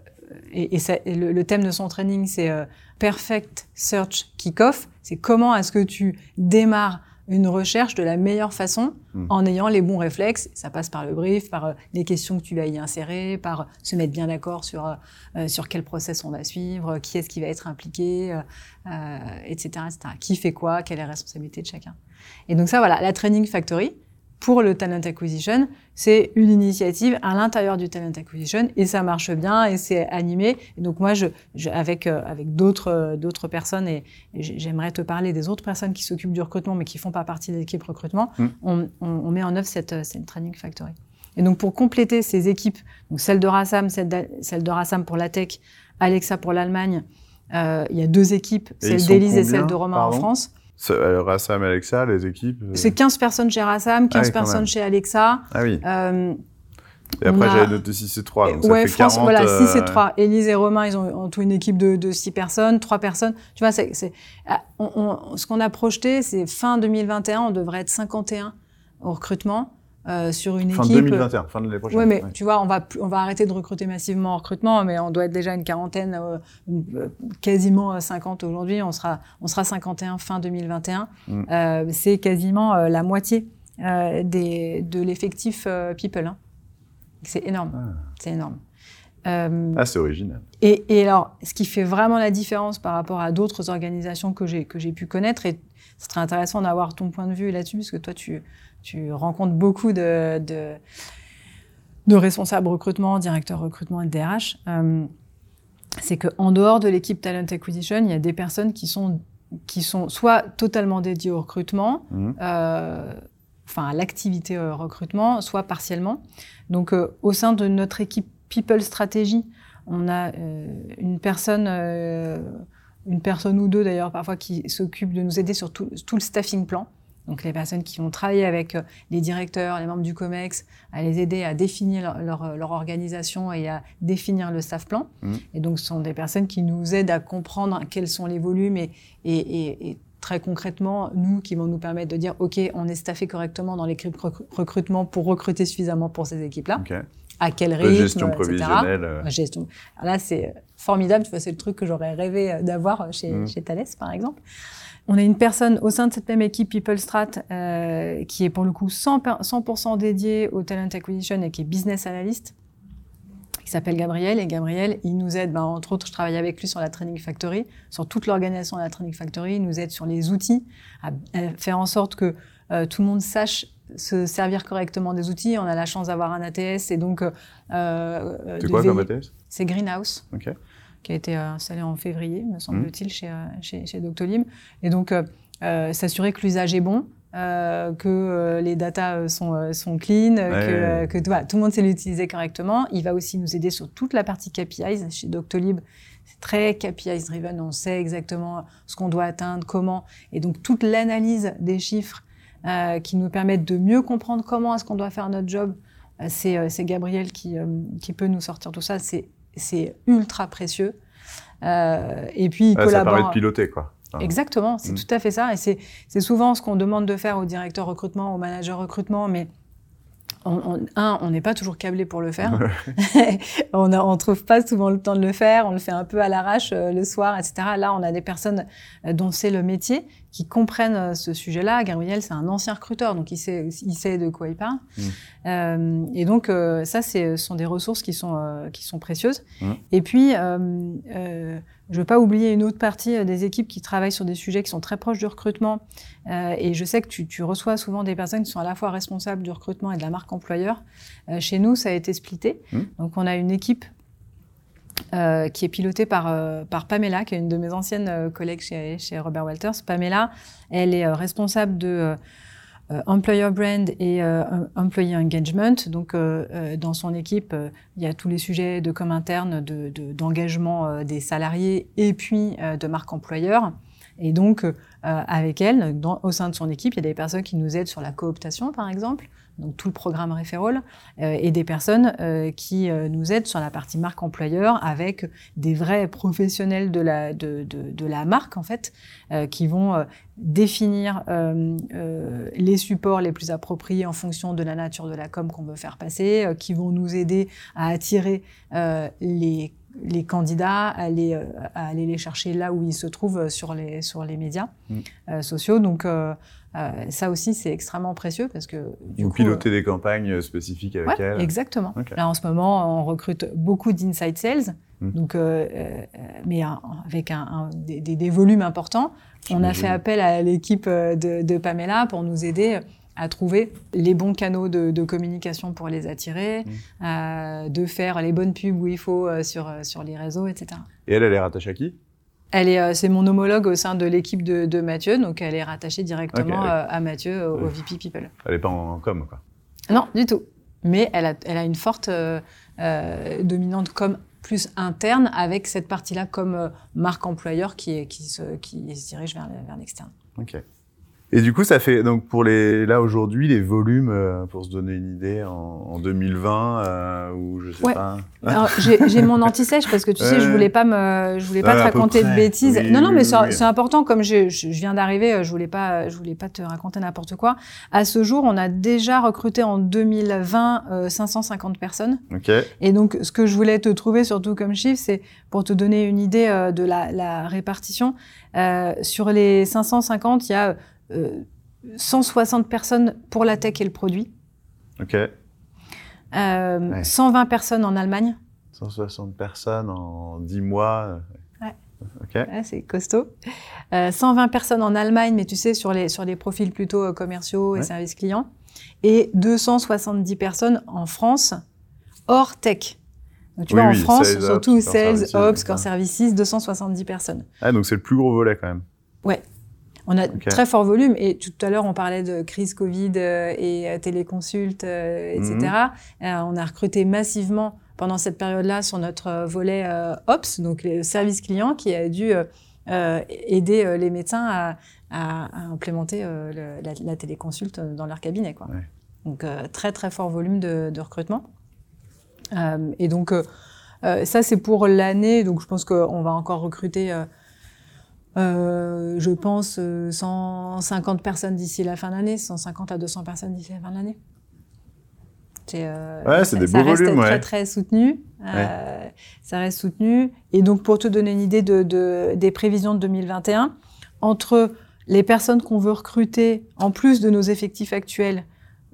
et, et ça- et le, le thème de son training, c'est euh, Perfect Search Kickoff. C'est comment est-ce que tu démarres une recherche de la meilleure façon Mm. en ayant les bons réflexes. Ça passe par le brief, par euh, les questions que tu vas y insérer, par euh, se mettre bien d'accord sur, euh, euh, sur quel process on va suivre, qui est-ce qui va être impliqué, etc., etc. Qui fait quoi, quelle est la responsabilité de chacun. Et donc ça, voilà, la Training Factory, pour le talent acquisition, c'est une initiative à l'intérieur du talent acquisition et ça marche bien et c'est animé. Et donc moi, je, je- avec euh, avec d'autres euh, d'autres personnes et, et j'ai- j'aimerais te parler des autres personnes qui s'occupent du recrutement mais qui font pas partie de l'équipe recrutement. Mm. On, on, on met en œuvre cette euh, cette training factory. Et donc pour compléter ces équipes, donc celle de Rassam, celle de, celle de Rassam pour la tech, Alexa pour l'Allemagne. euh, il y a deux équipes, Et celle d'Élise et celle de Romain en France. Euh, Rassam et Alexa, les équipes. euh, C'est 15 personnes chez Rassam, 15 Ah oui, personnes chez Alexa. Ah oui. Euh, Et après, a- j'avais noté 6 et 3. Donc ouais, ça fait France, 40. voilà, 6 euh, et 3. Élise et Romain, ils ont en tout une équipe de, de 6 personnes, 3 personnes. Tu vois, c'est, ah, ce qu'on a projeté, c'est fin 2021, on devrait être 51 au recrutement euh, sur une Fin équipe. 2021, fin de l'année prochaine. Ouais, mais Ouais. tu vois, on va, on va arrêter de recruter massivement en recrutement, mais on doit être déjà une quarantaine, euh, une- euh, quasiment euh, 50 aujourd'hui. On sera, on sera 51 fin 2021. Mm. Euh, c'est quasiment euh, la moitié euh, des, de l'effectif euh, people. hein. C'est énorme. Ah. C'est énorme. Euh, Ah, c'est original. et, et alors, ce qui fait vraiment la différence par rapport à d'autres organisations que j'ai que j'ai pu connaître, et ce serait intéressant d'avoir ton point de vue là-dessus, parce que toi, tu, tu rencontres beaucoup de, de, de responsables recrutement, directeurs recrutement et DRH. euh, c'est qu'en dehors de l'équipe Talent Acquisition, il y a des personnes qui sont, qui sont soit totalement dédiées au recrutement, Mhm. euh, enfin à l'activité euh, recrutement, soit partiellement. Donc, euh, au sein de notre équipe People Strategy, on a euh, une personne, une personne ou deux d'ailleurs parfois qui s'occupe de nous aider sur tout, tout le staffing plan. Donc les personnes qui vont travailler avec euh, les directeurs, les membres du COMEX, à les aider à définir leur, leur, leur organisation et à définir le staff plan. Mhm. Et donc ce sont des personnes qui nous aident à comprendre quels sont les volumes et, et, et, et très concrètement, nous, qui vont nous permettre de dire, OK, on est staffé correctement dans l'équipe recru- recrutement pour recruter suffisamment pour ces équipes-là. À quel De rythme, gestion etc. euh, La gestion. Alors là, c'est formidable. Tu vois, c'est le truc que j'aurais rêvé euh, d'avoir chez, Mm. chez Thales, par exemple. On a une personne au sein de cette même équipe People Strat euh, qui est pour le coup 100%, per- 100 dédiée au talent acquisition et qui est business analyst, qui s'appelle Gabriel. Et Gabriel, il nous aide, ben, entre autres, je travaille avec lui sur la Training Factory, sur toute l'organisation de la Training Factory. Il nous aide sur les outils, à, faire en sorte que euh, tout le monde sache se servir correctement des outils. On a la chance d'avoir un ATS et donc... Euh, euh, C'est de quoi comme ATS C'est Greenhouse. Qui a été euh, installé en février, me semble-t-il, Mmh. chez, euh, chez, chez Doctolib. Et donc, euh, s'assurer que l'usage est bon, euh, que euh, les datas sont, sont clean, Ouais. que, que voilà, tout le monde sait l'utiliser correctement. Il va aussi nous aider sur toute la partie KPIs. Chez Doctolib, c'est très KPIs driven. On sait exactement ce qu'on doit atteindre, comment. Et donc, toute l'analyse des chiffres euh, qui nous permettent de mieux comprendre comment est-ce qu'on doit faire notre job, c'est c'est Gabriel qui, euh, qui peut nous sortir tout ça. C'est c'est ultra précieux. Euh, et puis, Ah, ça permet de piloter, quoi. Enfin, Exactement, c'est Mm. tout à fait ça. Et c'est c'est souvent ce qu'on demande de faire au directeur recrutement, au manager recrutement, mais on, on- un, on n'est pas toujours câblé pour le faire. on ne trouve pas souvent le temps de le faire, on le fait un peu à l'arrache euh, le soir, etc. Là, on a des personnes euh, dont c'est le métier qui comprennent euh, ce sujet-là. Gabriel, c'est un ancien recruteur, donc il sait, il sait de quoi il parle. Mm. Euh, et donc, euh, ça, ce sont des ressources qui sont, qui sont précieuses. Mm. Et puis, euh, euh, je veux pas oublier une autre partie euh, des équipes qui travaillent sur des sujets qui sont très proches du recrutement. Euh, et je sais que tu, tu, reçois souvent des personnes qui sont à la fois responsables du recrutement et de la marque employeur. Euh, chez nous, ça a été splitté. Mmh. Donc, on a une équipe euh, qui est pilotée par, euh, par Pamela, qui est une de mes anciennes euh, collègues chez, chez Robert Walters. Pamela, elle est responsable de employer brand et employee engagement. Donc, dans son équipe, il y a tous les sujets de com interne, d'engagement de, d'engagement des salariés et puis de marque employeur. Et donc, avec elle, dans, au sein de son équipe, il y a des personnes qui nous aident sur la cooptation, par exemple, donc tout le programme Referral, euh, et des personnes euh, qui euh, nous aident sur la partie marque employeur avec des vrais professionnels de la, de, de, la marque, en fait, qui vont définir les supports les plus appropriés en fonction de la nature de la com qu'on veut faire passer, qui vont nous aider à attirer les les candidats à aller, à aller les chercher là où ils se trouvent sur les, sur les médias Mm. euh, sociaux. Donc, euh, euh, ça aussi, c'est extrêmement précieux parce que. Du Vous coup, pilotez des campagnes euh, spécifiques avec Ouais, elle. exactement. Là, en ce moment, on recrute beaucoup d'inside sales, Mm. donc, euh, euh, mais un- avec un, un- des, volumes importants. On a fait appel à l'équipe euh, de, de Pamela pour nous aider à trouver les bons canaux de, de communication pour les attirer, Mm. euh, de faire les bonnes pubs où il faut euh, sur, euh, sur les réseaux, etc. Et elle, elle est rattachée à qui? Elle est, c'est mon homologue au sein de l'équipe de, de Mathieu, donc elle est rattachée directement à Mathieu, au Ouais. VP People. Elle est pas en com, quoi. Non, du tout. Mais elle a, elle a une forte dominante comme plus interne avec cette partie-là comme marque employeur qui, est, qui, se, qui se dirige vers, vers l'externe. Ok. Et du coup, ça fait donc pour les là aujourd'hui les volumes euh, pour se donner une idée en, en 2020 euh, ou je sais Ouais. pas. J'ai mon anti-sèche parce que tu sais, je voulais pas me, je voulais pas te raconter de bêtises. Oui, non, non, mais oui, c'est oui. c'est important. Comme je, je, viens d'arriver, je voulais pas, je voulais pas te raconter n'importe quoi. À ce jour, on a déjà recruté en 2020 euh, 550 personnes. Ok. Et donc, ce que je voulais te trouver surtout comme chiffre, c'est pour te donner une idée euh, de la, la répartition. Euh, sur les 550, il y a 160 personnes pour la tech et le produit, Ok. euh, Ouais. 120 personnes en Allemagne, 160 personnes en 10 mois. euh, Ouais. Ok. Ouais, c'est costaud, euh, 120 personnes en Allemagne, mais tu sais, sur les, sur les profils plutôt euh, commerciaux et Ouais. services clients, et 270 personnes en France, hors tech. Donc, tu Oui, vois, oui, en France, sales, surtout ops, sales, ops, core services, 270 personnes. Ah donc c'est le plus gros volet quand même. On a très fort volume et tout à l'heure on parlait de crise Covid euh, et euh, téléconsulte, euh, etc. Mhm. On a recruté massivement pendant cette période-là sur notre volet Ops, donc le service client qui a dû aider les médecins à, à- à implémenter le- la, la téléconsulte dans leur cabinet. Quoi. Ouais. Donc très très fort volume de, de recrutement. Et donc ça c'est pour l'année, donc je pense qu'on va encore recruter. Euh, euh, je pense euh, 150 personnes d'ici la fin de l'année, 150 à 200 personnes d'ici la fin de l'année. C'est euh, Ouais, c'est des ça beaux reste volumes, très ouais. très soutenu. Euh, ça reste soutenu. Et donc pour te donner une idée de, de- des prévisions de 2021, entre les personnes qu'on veut recruter, en plus de nos effectifs actuels,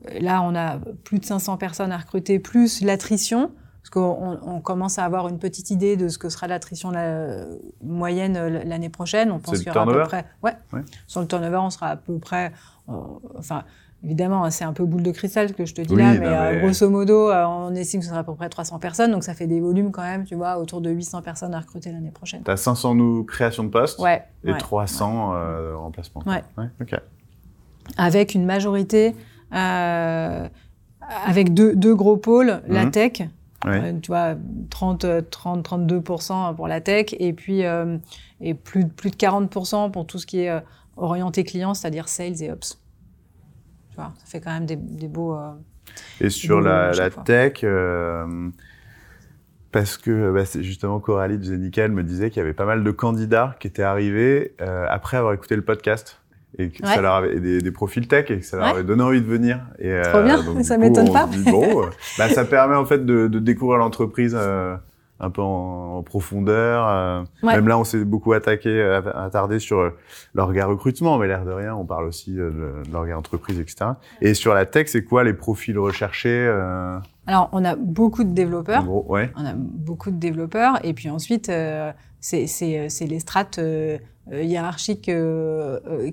euh, là on a plus de 500 personnes à recruter, plus l'attrition, parce qu'on on commence à avoir une petite idée de ce que sera l'attrition la- moyenne euh, l'année prochaine. On pense qu'il y aura à peu près. Ouais. Ouais. Sur le turnover, on sera à peu près. euh, enfin, évidemment, c'est un peu boule de cristal que je te dis Oui, là, euh, mais- grosso modo, euh, on estime que ce sera à peu près 300 personnes, donc ça fait des volumes quand même, tu vois, autour de 800 personnes à recruter l'année prochaine. T'as 500 nou- créations de postes Ouais. et ouais. 300 euh, remplacements. Ouais. Ok. avec une majorité, avec deux, deux gros pôles, la Mhm. tech, Ouais. tu vois, 30, euh, 30, 32% pour la tech, et puis euh, et plus, plus de 40% pour tout ce qui est euh, orienté client, c'est-à-dire sales et ops. Tu vois, ça fait quand même des, des beaux. euh, Et sur la, tech, parce que bah, justement Coralie de Zenical me disait qu'il y avait pas mal de candidats qui étaient arrivés après avoir écouté le podcast et que ça leur avait des, des profils tech et que ça leur Ouais. avait donné envie de venir. Et, euh, Trop bien, donc, ça m'étonne on pas. dit, bon, euh, bah, ça permet en fait de, de découvrir l'entreprise euh, un peu en, en profondeur. euh. Ouais. Même là, on s'est beaucoup attaqué, euh, attardé sur euh, l'orga recrutement, mais l'air de rien, on parle aussi euh, de, de l'orga entreprise, etc. Et sur la tech, c'est quoi les profils recherchés euh, Alors, on a beaucoup de développeurs. gros, ouais. On a beaucoup de développeurs et puis ensuite euh, c'est les strates hiérarchiques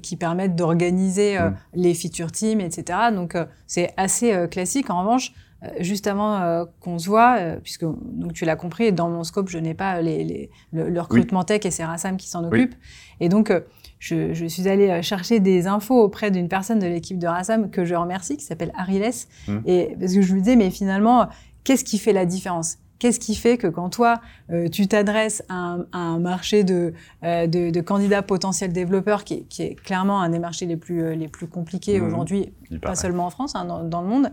qui permettent d'organiser Mm. les feature teams, etc. Donc c'est assez classique. En revanche, juste avant qu'on se voit, puisque donc tu l'as compris, dans mon scope, je n'ai pas les, les, le, le recrutement tech et c'est Rassam qui s'en occupe. Et donc je, je, suis allée chercher des infos auprès d'une personne de l'équipe de Rassam que je remercie, qui s'appelle Ariles, Mm. et parce que je lui disais, mais finalement, qu'est-ce qui fait la différence? Qu'est-ce qui fait que quand toi, euh, tu t'adresses à, un, à un marché de, euh, de, de, candidats potentiels développeurs, qui, qui, est clairement un des marchés les plus, euh, les plus compliqués Mmh. aujourd'hui, pas seulement en France, hein, dans, dans, le monde,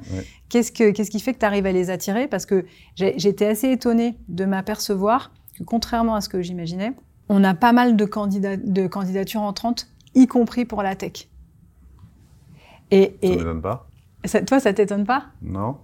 qu'est-ce, que, qu'est-ce qui fait que tu arrives à les attirer? Parce que j'étais assez étonnée de m'apercevoir que, contrairement à ce que j'imaginais, on a pas mal de, candidats, de candidatures entrantes, y compris pour la tech. Et, et ça m'étonne pas. Ça, toi, ça t'étonne pas? Non.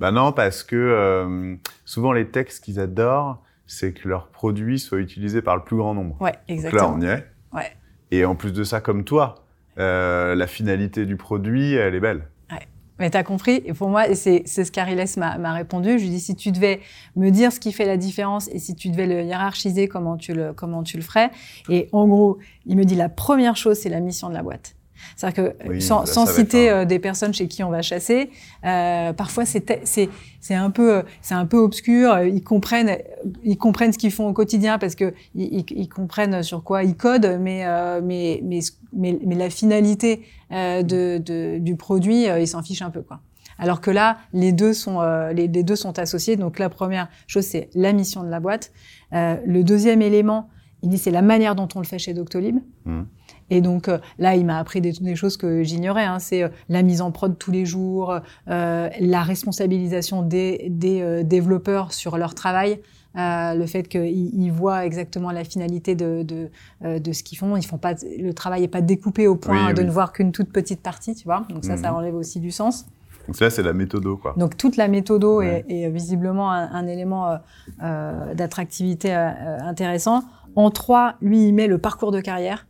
Bah non, parce que souvent les techs, ce qu'ils adorent, c'est que leurs produits soient utilisés par le plus grand nombre. Ouais, exactement. Donc là, on y est. Ouais. Et en plus de ça, comme toi, euh, la finalité du produit, elle est belle. Ouais. Mais t'as compris. Et pour moi, c'est ce qu'Ariles m'a répondu. Je lui dis si tu devais me dire ce qui fait la différence et si tu devais le hiérarchiser, comment tu le comment tu le ferais. Et en gros, il me dit la première chose, c'est la mission de la boîte. C'est-à-dire que oui, sans, sans citer un... euh, des personnes chez qui on va chasser, euh, parfois c'est c'est c'est un peu c'est un peu obscur. Ils comprennent ils comprennent ce qu'ils font au quotidien parce que ils, ils, comprennent sur quoi ils codent, mais euh, mais, mais mais mais la finalité euh, de, de du produit, euh, ils s'en fichent un peu quoi. Alors que là, les deux sont euh, les, les, deux sont associés. Donc la première chose c'est la mission de la boîte. Euh, le deuxième élément, il dit c'est la manière dont on le fait chez Doctolib. Mmh. Et donc euh, là, il m'a appris des, des, choses que j'ignorais. Hein. C'est euh, la mise en prod tous les jours, euh, la responsabilisation des, des euh, développeurs sur leur travail, euh, le fait qu'ils voient exactement la finalité de, de, euh, de ce qu'ils font. Ils font pas, le travail n'est pas découpé au point oui, de oui. ne voir qu'une toute petite partie, tu vois. Donc ça, mmh. ça enlève aussi du sens. Donc là, c'est la méthodo, quoi. Donc toute la méthodo ouais. est, est, visiblement un, un élément euh, d'attractivité intéressant. En trois, lui, il met le parcours de carrière.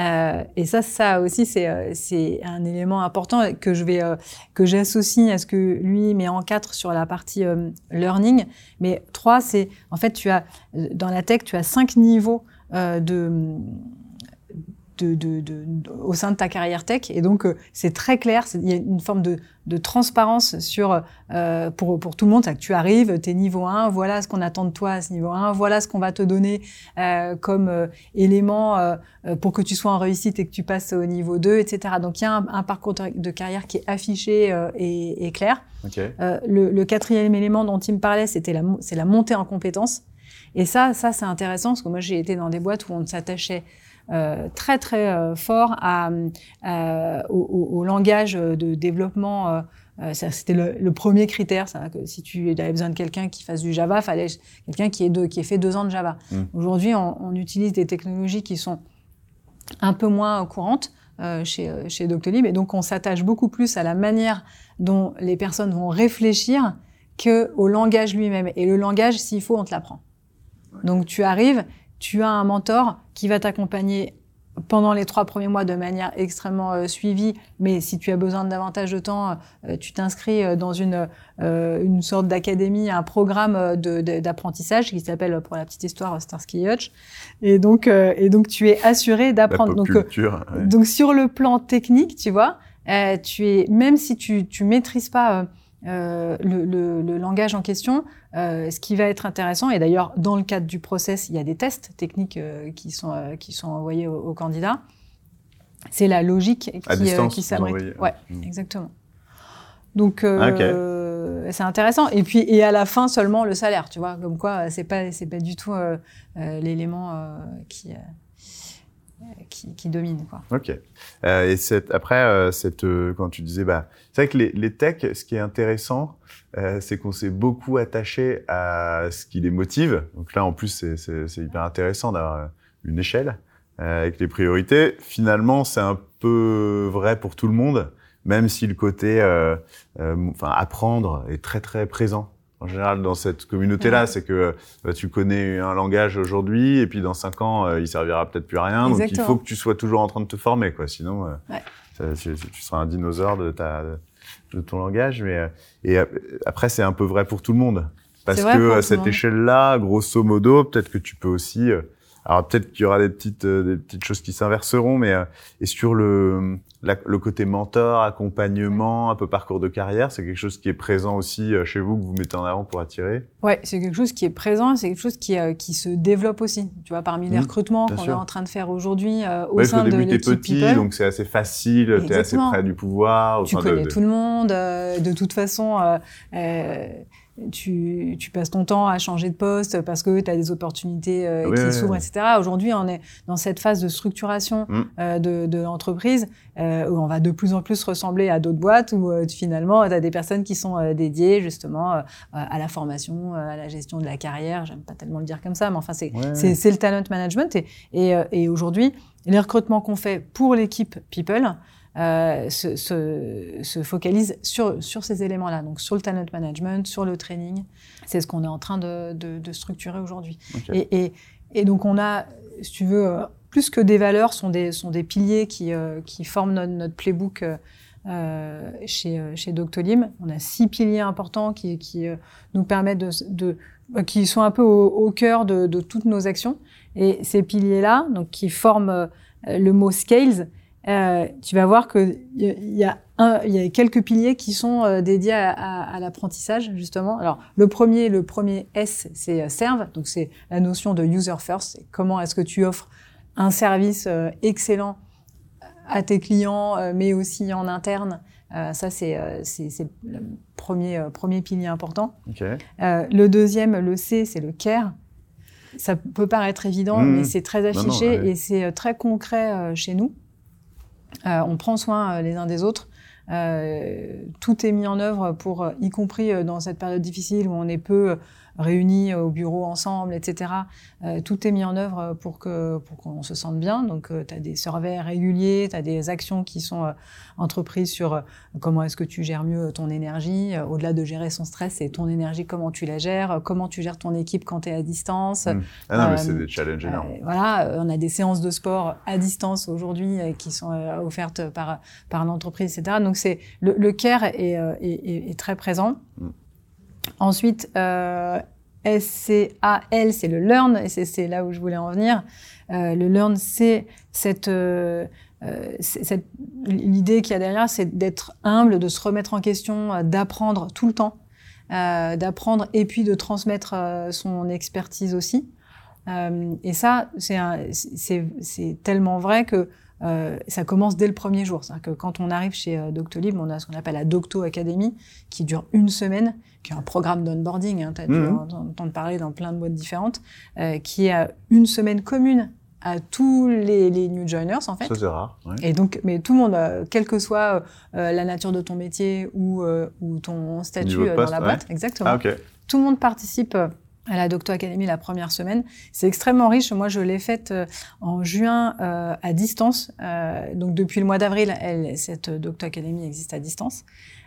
Euh, et ça, ça aussi, c'est c'est un élément important que je vais euh, que j'associe à ce que lui met en quatre sur la partie euh, learning. Mais trois, c'est en fait, tu as dans la tech, tu as cinq niveaux euh, de de, de, de, au sein de ta carrière tech. Et donc, euh, c'est très clair. Il y a une forme de, de transparence sur, euh, pour, pour tout le monde. Que tu arrives, tu es niveau 1, voilà ce qu'on attend de toi à ce niveau 1, voilà ce qu'on va te donner euh, comme euh, élément euh, pour que tu sois en réussite et que tu passes au niveau 2, etc. Donc, il y a un, un parcours de carrière qui est affiché euh, et, et, clair. Okay. Euh, le, le, quatrième élément dont il me parlait, c'était la, c'est la montée en compétences. Et ça, ça c'est intéressant parce que moi, j'ai été dans des boîtes où on s'attachait euh, très très euh, fort à, euh, au, au, langage de développement. euh, C'était le, le, premier critère, ça, que si tu avais besoin de quelqu'un qui fasse du Java, fallait quelqu'un qui, ait qui ait fait deux ans de Java. Mm. Aujourd'hui, on, on, utilise des technologies qui sont un peu moins courantes. Euh, chez, chez Doctolib et donc on s'attache beaucoup plus à la manière dont les personnes vont réfléchir que au langage lui-même et le langage s'il faut on te l'apprend donc tu arrives tu as un mentor qui va t'accompagner pendant les trois premiers mois de manière extrêmement euh, suivie, mais si tu as besoin de davantage de temps, euh, tu t'inscris dans une, euh, une sorte d'académie, un programme d'apprentissage qui s'appelle, pour la petite histoire, Starsky Hutch. Et donc, euh, et donc tu es assuré d'apprendre. Donc, ouais. donc sur le plan technique, tu vois, euh, tu es même si tu tu maîtrises pas euh, le, le, le, langage en question, euh, ce qui va être intéressant, et d'ailleurs dans le cadre du process, il y a des tests techniques euh, qui, sont, qui sont envoyés aux, aux candidats, c'est la logique qui, euh, qui s'abrite. Ouais, mmh. exactement. Donc euh, okay. c'est intéressant. Et puis et à la fin seulement le salaire, tu vois, comme quoi c'est pas c'est pas du tout l'élément qui qui, qui. Ok. Euh, et cette, après, euh, cette, euh, quand tu disais, bah, c'est vrai que les, les techs, ce qui est intéressant, euh, c'est qu'on s'est beaucoup attaché à ce qui les motive. Donc là, en plus, c'est hyper intéressant d'avoir une échelle euh, avec les priorités. Finalement, c'est un peu vrai pour tout le monde, même si le côté, euh, enfin, apprendre est très très présent en général dans cette communauté-là, ouais. c'est que euh, tu connais un langage aujourd'hui et puis dans cinq ans, euh, il servira peut-être plus à rien. Exactement. Donc il faut que tu sois toujours en train de te former, quoi. Sinon, euh, ouais. ça, tu, tu, seras un dinosaure de ta de ton langage. Mais et après, c'est un peu vrai pour tout le monde. Parce que à cette échelle-là, grosso modo, peut-être que tu peux aussi. Alors peut-être qu'il y aura des petites euh, des petites choses qui s'inverseront, mais euh, et sur le la- le côté mentor, accompagnement, un peu parcours de carrière, c'est quelque chose qui est présent aussi euh, chez vous que vous mettez en avant pour attirer? Ouais, c'est quelque chose qui est présent, c'est quelque chose qui, euh, qui se développe aussi. Tu vois, parmi les Mhm, recrutements bien qu'on est en train de faire aujourd'hui euh, au Ouais, parce sein qu'au de l'équipe petit, People, donc c'est assez facile, t'es assez Exactement. près du pouvoir. tu enfin, de- connais de- tout le monde. euh, de toute façon, euh, tu, tu passes ton temps à changer de poste parce que tu as des opportunités euh, Oui, qui oui, s'ouvrent, oui. etc. Aujourd'hui, on est dans cette phase de structuration Mm. euh, de, de l'entreprise euh, où on va de plus en plus ressembler à d'autres boîtes où finalement, tu as des personnes qui sont dédiées justement à la formation, à la gestion de la carrière. J'aime pas tellement le dire comme ça, mais enfin, c'est Ouais. le talent management. Et, et, et aujourd'hui, les recrutements qu'on fait pour l'équipe People euh, se, se, se focalisent sur, sur ces éléments-là, donc sur le talent management, sur le training. C'est ce qu'on est en train de, de, de structurer aujourd'hui. Et, et, et donc on a, si tu veux, euh, plus que des valeurs, sont des, sont des piliers qui, euh, qui forment notre, notre playbook euh, euh, chez, chez Doctolib. On a six piliers importants qui, qui euh, nous permettent de, de qui sont un peu au, au cœur de, de toutes nos actions. Et ces piliers-là, donc qui forment euh, le mot scales, euh, tu vas voir que il y, y a un, y a quelques piliers qui sont euh, dédiés à, à- à l'apprentissage justement. Alors le premier, le premier S, c'est euh, serve, donc c'est la notion de user first. Comment est-ce que tu offres un service euh, excellent à tes clients, euh, mais aussi en interne. Euh, ça, c'est euh, le premier, euh, premier pilier important. Ok. Euh, le deuxième, le C, c'est le care. Ça peut paraître évident, Mmh. mais c'est très non, affiché ouais. et c'est euh, très concret euh, chez nous. Euh, on prend soin euh, les uns des autres. Euh, tout est mis en œuvre pour, y compris dans cette période difficile où on est peu réunis au bureau ensemble, etc. Euh, tout est mis en œuvre pour que pour qu'on se sente bien. Donc, tu as des surveys réguliers, tu as des actions qui sont euh, entreprises sur euh, comment est-ce que tu gères mieux ton énergie. Euh, Au-delà de gérer son stress, c'est ton énergie, comment tu la gères, euh, comment tu gères ton équipe quand tu es à distance. Mm. Ah non, mais Euh, c'est des challenges énormes. Euh, voilà, euh, on a des séances de sport à distance aujourd'hui euh, qui sont euh, offertes par par l'entreprise, etc. Donc c'est le, le care est, euh, est, est- est très présent. Mm. Ensuite, euh, SCAL, c'est le learn, et c'est- là où je voulais en venir. Euh, le learn, c'est cette euh, euh, cette- l'idée qu'il y a derrière, c'est d'être humble, de se remettre en question, euh, d'apprendre tout le temps, euh, d'apprendre et puis de transmettre euh, son expertise aussi. Et ça, c'est tellement vrai que euh, ça commence dès le premier jour. C'est-à-dire que quand on arrive chez euh, Doctolib, on a ce qu'on appelle la Docto Academy, qui dure une semaine, qui est un programme d'onboarding, hein, tu as dû en- entendre parler dans plein de boîtes différentes, euh, qui est euh, une semaine commune à tous les, les new joiners, en fait. Ça, c'est rare. ouais. Et donc, mais tout le monde, quelle que soit la nature de ton métier ou, ou ton statut poste, dans la ouais. boîte, exactement. Ah. Tout le monde participe à la Docto Academy la première semaine. C'est extrêmement riche. Moi, je l'ai faite euh, en juin euh, à distance. Euh, donc, depuis le mois d'avril, elle- cette Docto Academy existe à distance.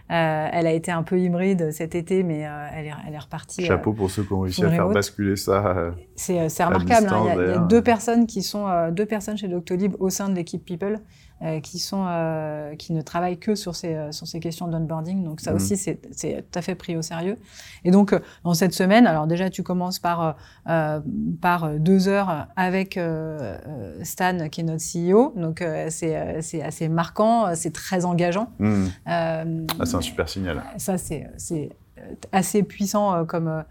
Euh, elle a été un peu hybride cet été, mais euh, elle, est, elle est repartie. euh, Chapeau pour ceux qui ont réussi à faire basculer ça. c'est remarquable. hein. distance, Il y a- il y, a deux personnes qui sont euh, deux personnes chez Doctolib au sein de l'équipe People euh, qui sont euh, qui ne travaillent que sur ces euh, sur ces questions d'onboarding. Donc ça Mhm. aussi c'est c'est tout à fait pris au sérieux. Et donc euh, dans cette semaine, alors déjà tu commences par euh, euh, par deux heures avec Stan qui est notre CEO. Donc euh, c'est c'est assez marquant, c'est très engageant. Euh, Ah, c'est un super signal. ça, c'est c'est assez puissant euh, comme,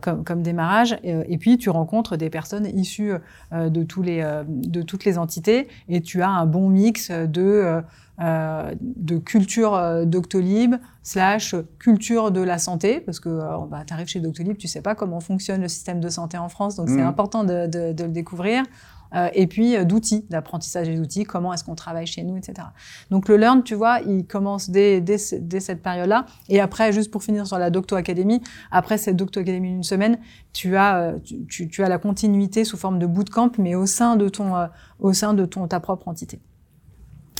comme, comme démarrage. Et, euh, et puis, tu rencontres des personnes issues euh, de, tous les, euh, de toutes les entités et tu as un bon mix de, euh, euh, de culture euh, Doctolib slash culture de la santé parce que euh, bah, tu arrives chez Doctolib, tu sais pas comment fonctionne le système de santé en France, donc c'est Mhm. important de, de, de le découvrir. Euh, et puis euh, d'outils, d'apprentissage des outils, comment est-ce qu'on travaille chez nous, etc. Donc le learn, tu vois, il commence dès, dès, dès cette période-là. Et après, juste pour finir sur la Docto Academy, après cette Docto Academy d'une semaine, tu as, euh, tu, tu- as la continuité sous forme de bootcamp, mais au sein de ton, au sein de ton, ta propre entité.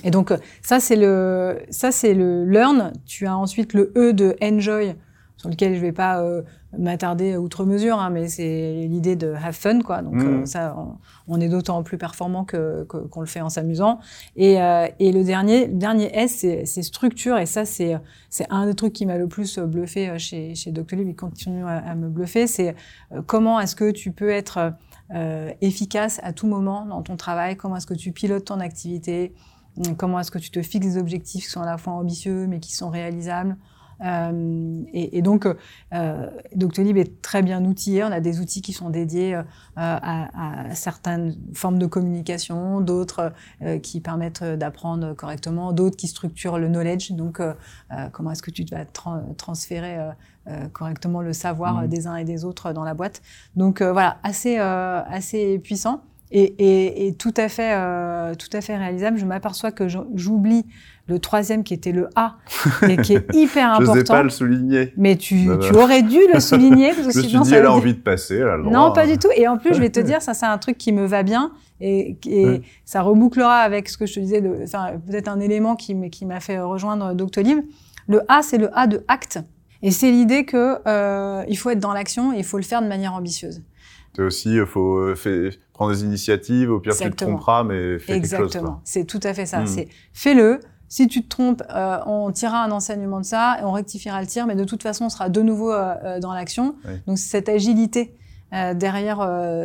Et donc ça c'est le, ça c'est le learn. Tu as ensuite le E de enjoy sur lequel je vais pas euh, m'attarder outre mesure, hein, mais c'est l'idée de have fun, quoi. Donc Mhm. euh, ça, on, on est d'autant plus performant que qu'on le fait en s'amusant. Et, euh, et le dernier, le dernier S, c'est- structure, et ça c'est c'est un des trucs qui m'a le plus bluffé euh, chez chez Doctolib, il continue à, à me bluffer, c'est euh, comment est-ce que tu peux être euh, efficace à tout moment dans ton travail, comment est-ce que tu pilotes ton activité, comment est-ce que tu te fixes des objectifs qui sont à la fois ambitieux mais qui sont réalisables? Euh, et, et donc, euh, Doctolib est très bien outillé. On a des outils qui sont dédiés euh, à, à certaines formes de communication, d'autres euh, qui permettent d'apprendre correctement, d'autres qui structurent le knowledge. Donc, comment est-ce que tu vas tran- transférer correctement le savoir euh, des uns et des autres dans la boîte? Donc voilà, assez euh, assez puissant et, et, et tout à fait euh, tout à fait réalisable. Je m'aperçois que j'o- j'oublie le troisième qui était le A et qui est hyper Je n'osais important. pas le souligner. Mais tu, Bah, tu bah. aurais dû le souligner parce que Je me suis sinon dit, ça elle a envie de passer, elle a le droit. non, pas du tout. Et en plus, je vais te dire, ça, c'est un truc qui me va bien et, et Ouais. ça rebouclera avec ce que je te disais, enfin, peut-être un élément qui, m'a fait rejoindre Doctolib. Le A, c'est le A de acte. Et c'est l'idée que euh, il faut être dans l'action et il faut le faire de manière ambitieuse. C'est aussi, il faut euh, fait- prendre des initiatives, au pire tu te Exactement. tromperas, mais fais quelque chose. Exactement. C'est tout à fait ça. Mm. C'est fais-le. Si tu te trompes, euh, on tirera un enseignement de ça et on rectifiera le tir, mais de toute façon, on sera de nouveau euh, euh, dans l'action. Oui. Donc, c'est cette agilité euh, derrière,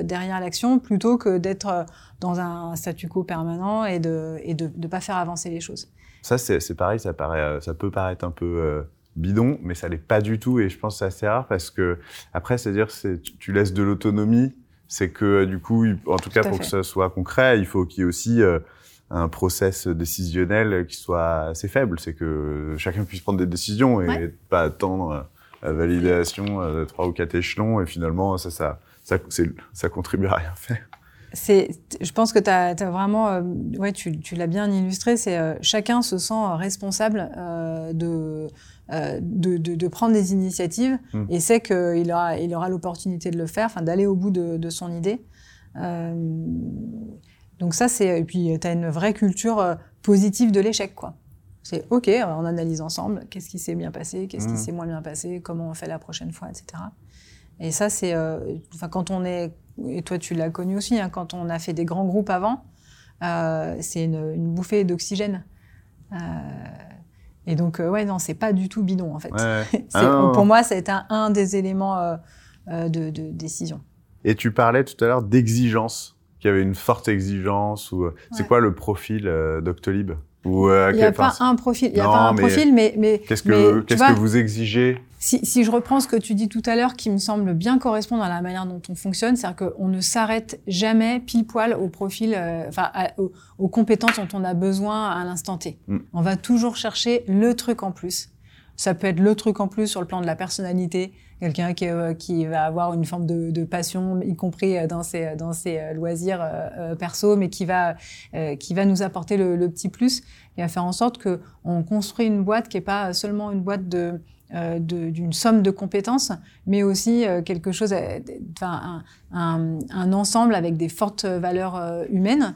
derrière l'action plutôt que d'être dans un statu quo permanent et de et de, de pas faire avancer les choses. Ça, c'est c'est pareil, ça, paraît, ça peut paraître un peu bidon, mais ça l'est pas du tout. Et je pense que c'est assez rare parce que, après, c'est-à-dire, c'est- tu, tu laisses de l'autonomie. C'est que, euh, du coup, en tout cas, Tout pour fait. que ça soit concret, il faut qu'il y ait aussi euh, un process décisionnel qui soit assez faible. C'est que chacun puisse prendre des décisions et Ouais. pas attendre euh, la validation de trois ou quatre échelons. Et finalement, ça, ça, ça, contribue à rien faire. C'est, je pense que tu as, vraiment, euh, ouais, tu, tu l'as bien illustré, c'est euh, chacun se sent responsable euh, de, euh, de, de, de prendre des initiatives Mm. et sait qu'il aura, il aura l'opportunité de le faire, enfin d'aller au bout de, de son idée. Euh, donc ça, c'est, et puis tu as une vraie culture euh, positive de l'échec, quoi. C'est OK, on analyse ensemble, qu'est-ce qui s'est bien passé, qu'est-ce qui s'est moins bien passé, comment on fait la prochaine fois, etc. Et ça, c'est, euh, enfin, quand on est, et toi tu l'as connu aussi, hein, quand on a fait des grands groupes avant, euh, c'est une, une bouffée d'oxygène. Euh, et donc, euh, ouais, non, c'est pas du tout bidon en fait. Ouais. Ah, pour moi, ça a été un, un des éléments euh, euh, de, de décision. Et tu parlais tout à l'heure d'exigence, qu'il y avait une forte exigence. Ou c'est quoi le profil euh, Doctolib Ou Il n'y a quel- enfin, pas un profil, il y a non, pas un mais profil, mais, mais, Qu'est-ce que qu'est-ce vois, que vous exigez Si, si je reprends ce que tu dis tout à l'heure, qui me semble bien correspondre à la manière dont on fonctionne, c'est-à-dire qu'on ne s'arrête jamais pile poil au profil, euh, enfin à- aux, aux compétences dont on a besoin à l'instant T. Mm. On va toujours chercher le truc en plus. Ça peut être le truc en plus sur le plan de la personnalité, quelqu'un qui, euh, qui va avoir une forme de, de passion, y compris euh, dans ses, dans ses loisirs euh, perso, mais qui va, euh, qui va nous apporter le, le petit plus et va faire en sorte que on construit une boîte qui est pas seulement une boîte de euh, d'une somme de compétences, mais aussi euh, quelque chose, euh, un, un, un ensemble avec des fortes valeurs euh, humaines.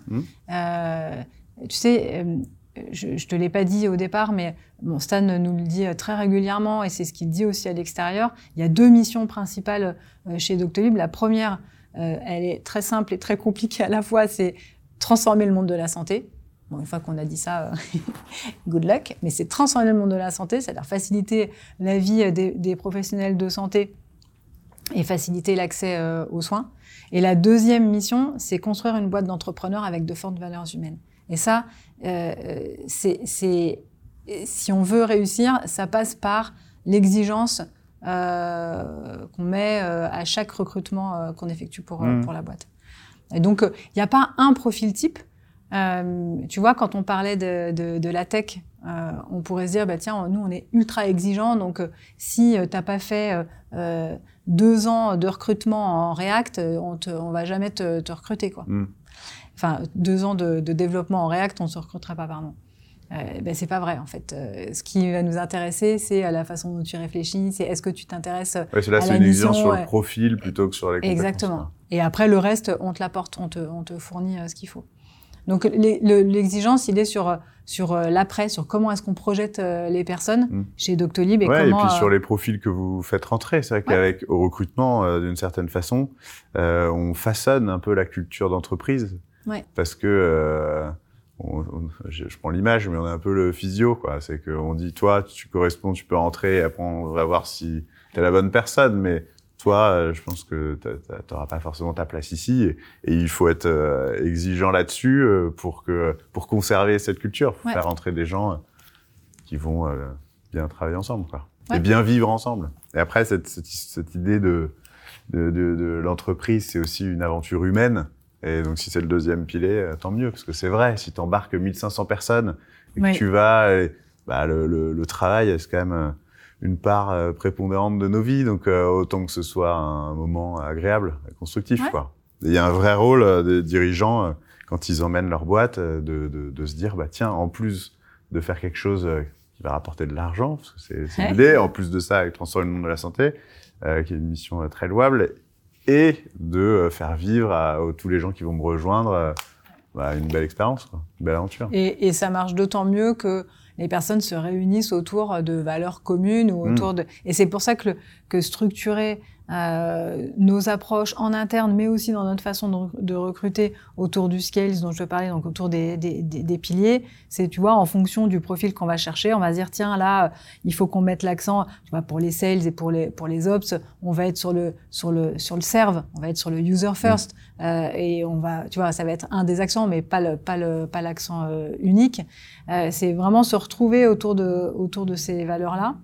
Euh, tu sais, je, je te l'ai pas dit au départ, mais bon, Stan nous le dit très régulièrement et c'est ce qu'il dit aussi à l'extérieur. Il y a deux missions principales chez Doctolib. La première, elle est très simple et très compliquée à la fois, c'est transformer le monde de la santé. Bon, une fois qu'on a dit ça, euh, good luck. Mais c'est transformer le monde de la santé, c'est-à-dire faciliter la vie des, des professionnels de santé et faciliter l'accès euh, aux soins. Et la deuxième mission, c'est construire une boîte d'entrepreneurs avec de fortes valeurs humaines. Et ça, euh, c'est, c'est, si on veut réussir, ça passe par l'exigence euh, qu'on met euh, à chaque recrutement euh, qu'on effectue pour, euh, Mhm. pour la boîte. Et donc, il n'y a pas un profil type. Euh, tu vois, quand on parlait de, de, de la tech, euh, on pourrait se dire, bah, tiens, nous, on est ultra exigeants, donc euh, si euh, t'as pas fait deux ans de recrutement en React, on te, on va jamais te, te recruter, quoi. Mm. Enfin, deux ans de, de développement en React, on se recrutera pas, pardon. Euh, ben, c'est pas vrai, en fait. Euh, ce qui va nous intéresser, c'est la façon dont tu réfléchis, c'est est-ce que tu t'intéresses Ouais, c'est là, à c'est la une exigence sur le profil plutôt que sur les compétences. Exactement. Et après, le reste, on te l'apporte, on te, on te fournit euh, ce qu'il faut. Donc le- l'exigence, il est sur, sur euh, l'après, sur comment est-ce qu'on projette euh, les personnes Mm. chez Doctolib et Ouais, et comment. puis euh, sur les profils que vous faites rentrer, c'est vrai qu'avec au recrutement, euh, d'une certaine façon, euh, on façonne un peu la culture d'entreprise. Ouais. Parce que, euh, on- on- je, je prends l'image, mais on est un peu le physio, quoi. C'est qu'on dit, toi, tu corresponds, tu peux rentrer, et après on va voir si t'es la bonne personne, mais toi, euh, je pense que t'a- t'auras pas forcément ta place ici, et, et il faut être euh, exigeant là-dessus euh, pour que pour conserver cette culture, pour Ouais. faire rentrer des gens euh, qui vont bien travailler ensemble, quoi. Ouais. Et bien vivre ensemble. Et après, cette, cette, cette idée de, de, de, de l'entreprise, c'est aussi une aventure humaine. Et donc, si c'est le deuxième pilier, tant mieux. Parce que c'est vrai, si tu embarques 1500 personnes et que tu vas, et, bah, le, le, le travail, c'est quand même une part euh, prépondérante de nos vies. Donc, euh, autant que ce soit un moment agréable, constructif. Ouais. quoi. Il y a un vrai rôle euh, des dirigeants, quand ils emmènent leur boîte, de, de, de se dire, bah, tiens, en plus de faire quelque chose qui va rapporter de l'argent, parce que c'est Ouais. l'idée, en plus de ça, avec transformer le monde de la santé, euh, qui est une mission très louable, et de faire vivre à, à tous les gens qui vont me rejoindre euh, bah, une belle expérience, quoi, une belle aventure. Et, et ça marche d'autant mieux que les personnes se réunissent autour de valeurs communes ou Mm. autour de. Et c'est pour ça que, le- que structurer nos approches en interne, mais aussi dans notre façon de, rec- de recruter autour du scales dont je parlais, donc autour des, des, des, des piliers, c'est tu vois en fonction du profil qu'on va chercher, on va se dire tiens là euh, il faut qu'on mette l'accent, tu vois pour les sales et pour les pour les ops, on va être sur le sur le sur le serve, on va être sur le user first euh, et on va tu vois ça va être un des accents mais pas le pas le pas l'accent euh, unique. Euh, c'est vraiment se retrouver autour de, autour de ces valeurs-là.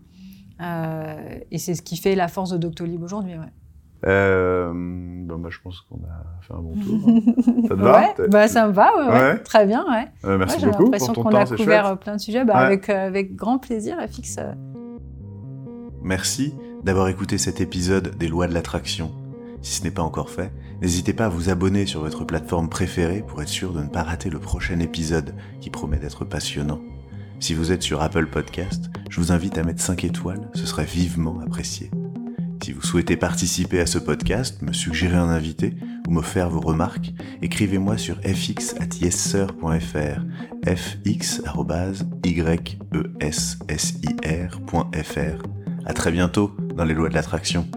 Euh, et c'est ce qui fait la force de Doctolib aujourd'hui. Ouais. Euh, bon, bah, je pense qu'on a fait un bon tour. hein. Ça te va Ouais, bah, ça me va, ouais, ouais. Ouais. très bien. Ouais. Euh, Merci Ouais, J'ai beaucoup pour l'impression qu'on a couvert chouette. plein de sujets bah, Ouais. avec, euh, avec grand plaisir, FX. euh. Merci d'avoir écouté cet épisode des lois de l'attraction. Si ce n'est pas encore fait, n'hésitez pas à vous abonner sur votre plateforme préférée pour être sûr de ne pas rater le prochain épisode qui promet d'être passionnant. Si vous êtes sur Apple Podcast, je vous invite à mettre 5 étoiles, ce serait vivement apprécié. Si vous souhaitez participer à ce podcast, me suggérer un invité ou me faire vos remarques, écrivez-moi sur fx@yessir.fr, fx@yessir.fr. À très bientôt dans les lois de l'attraction.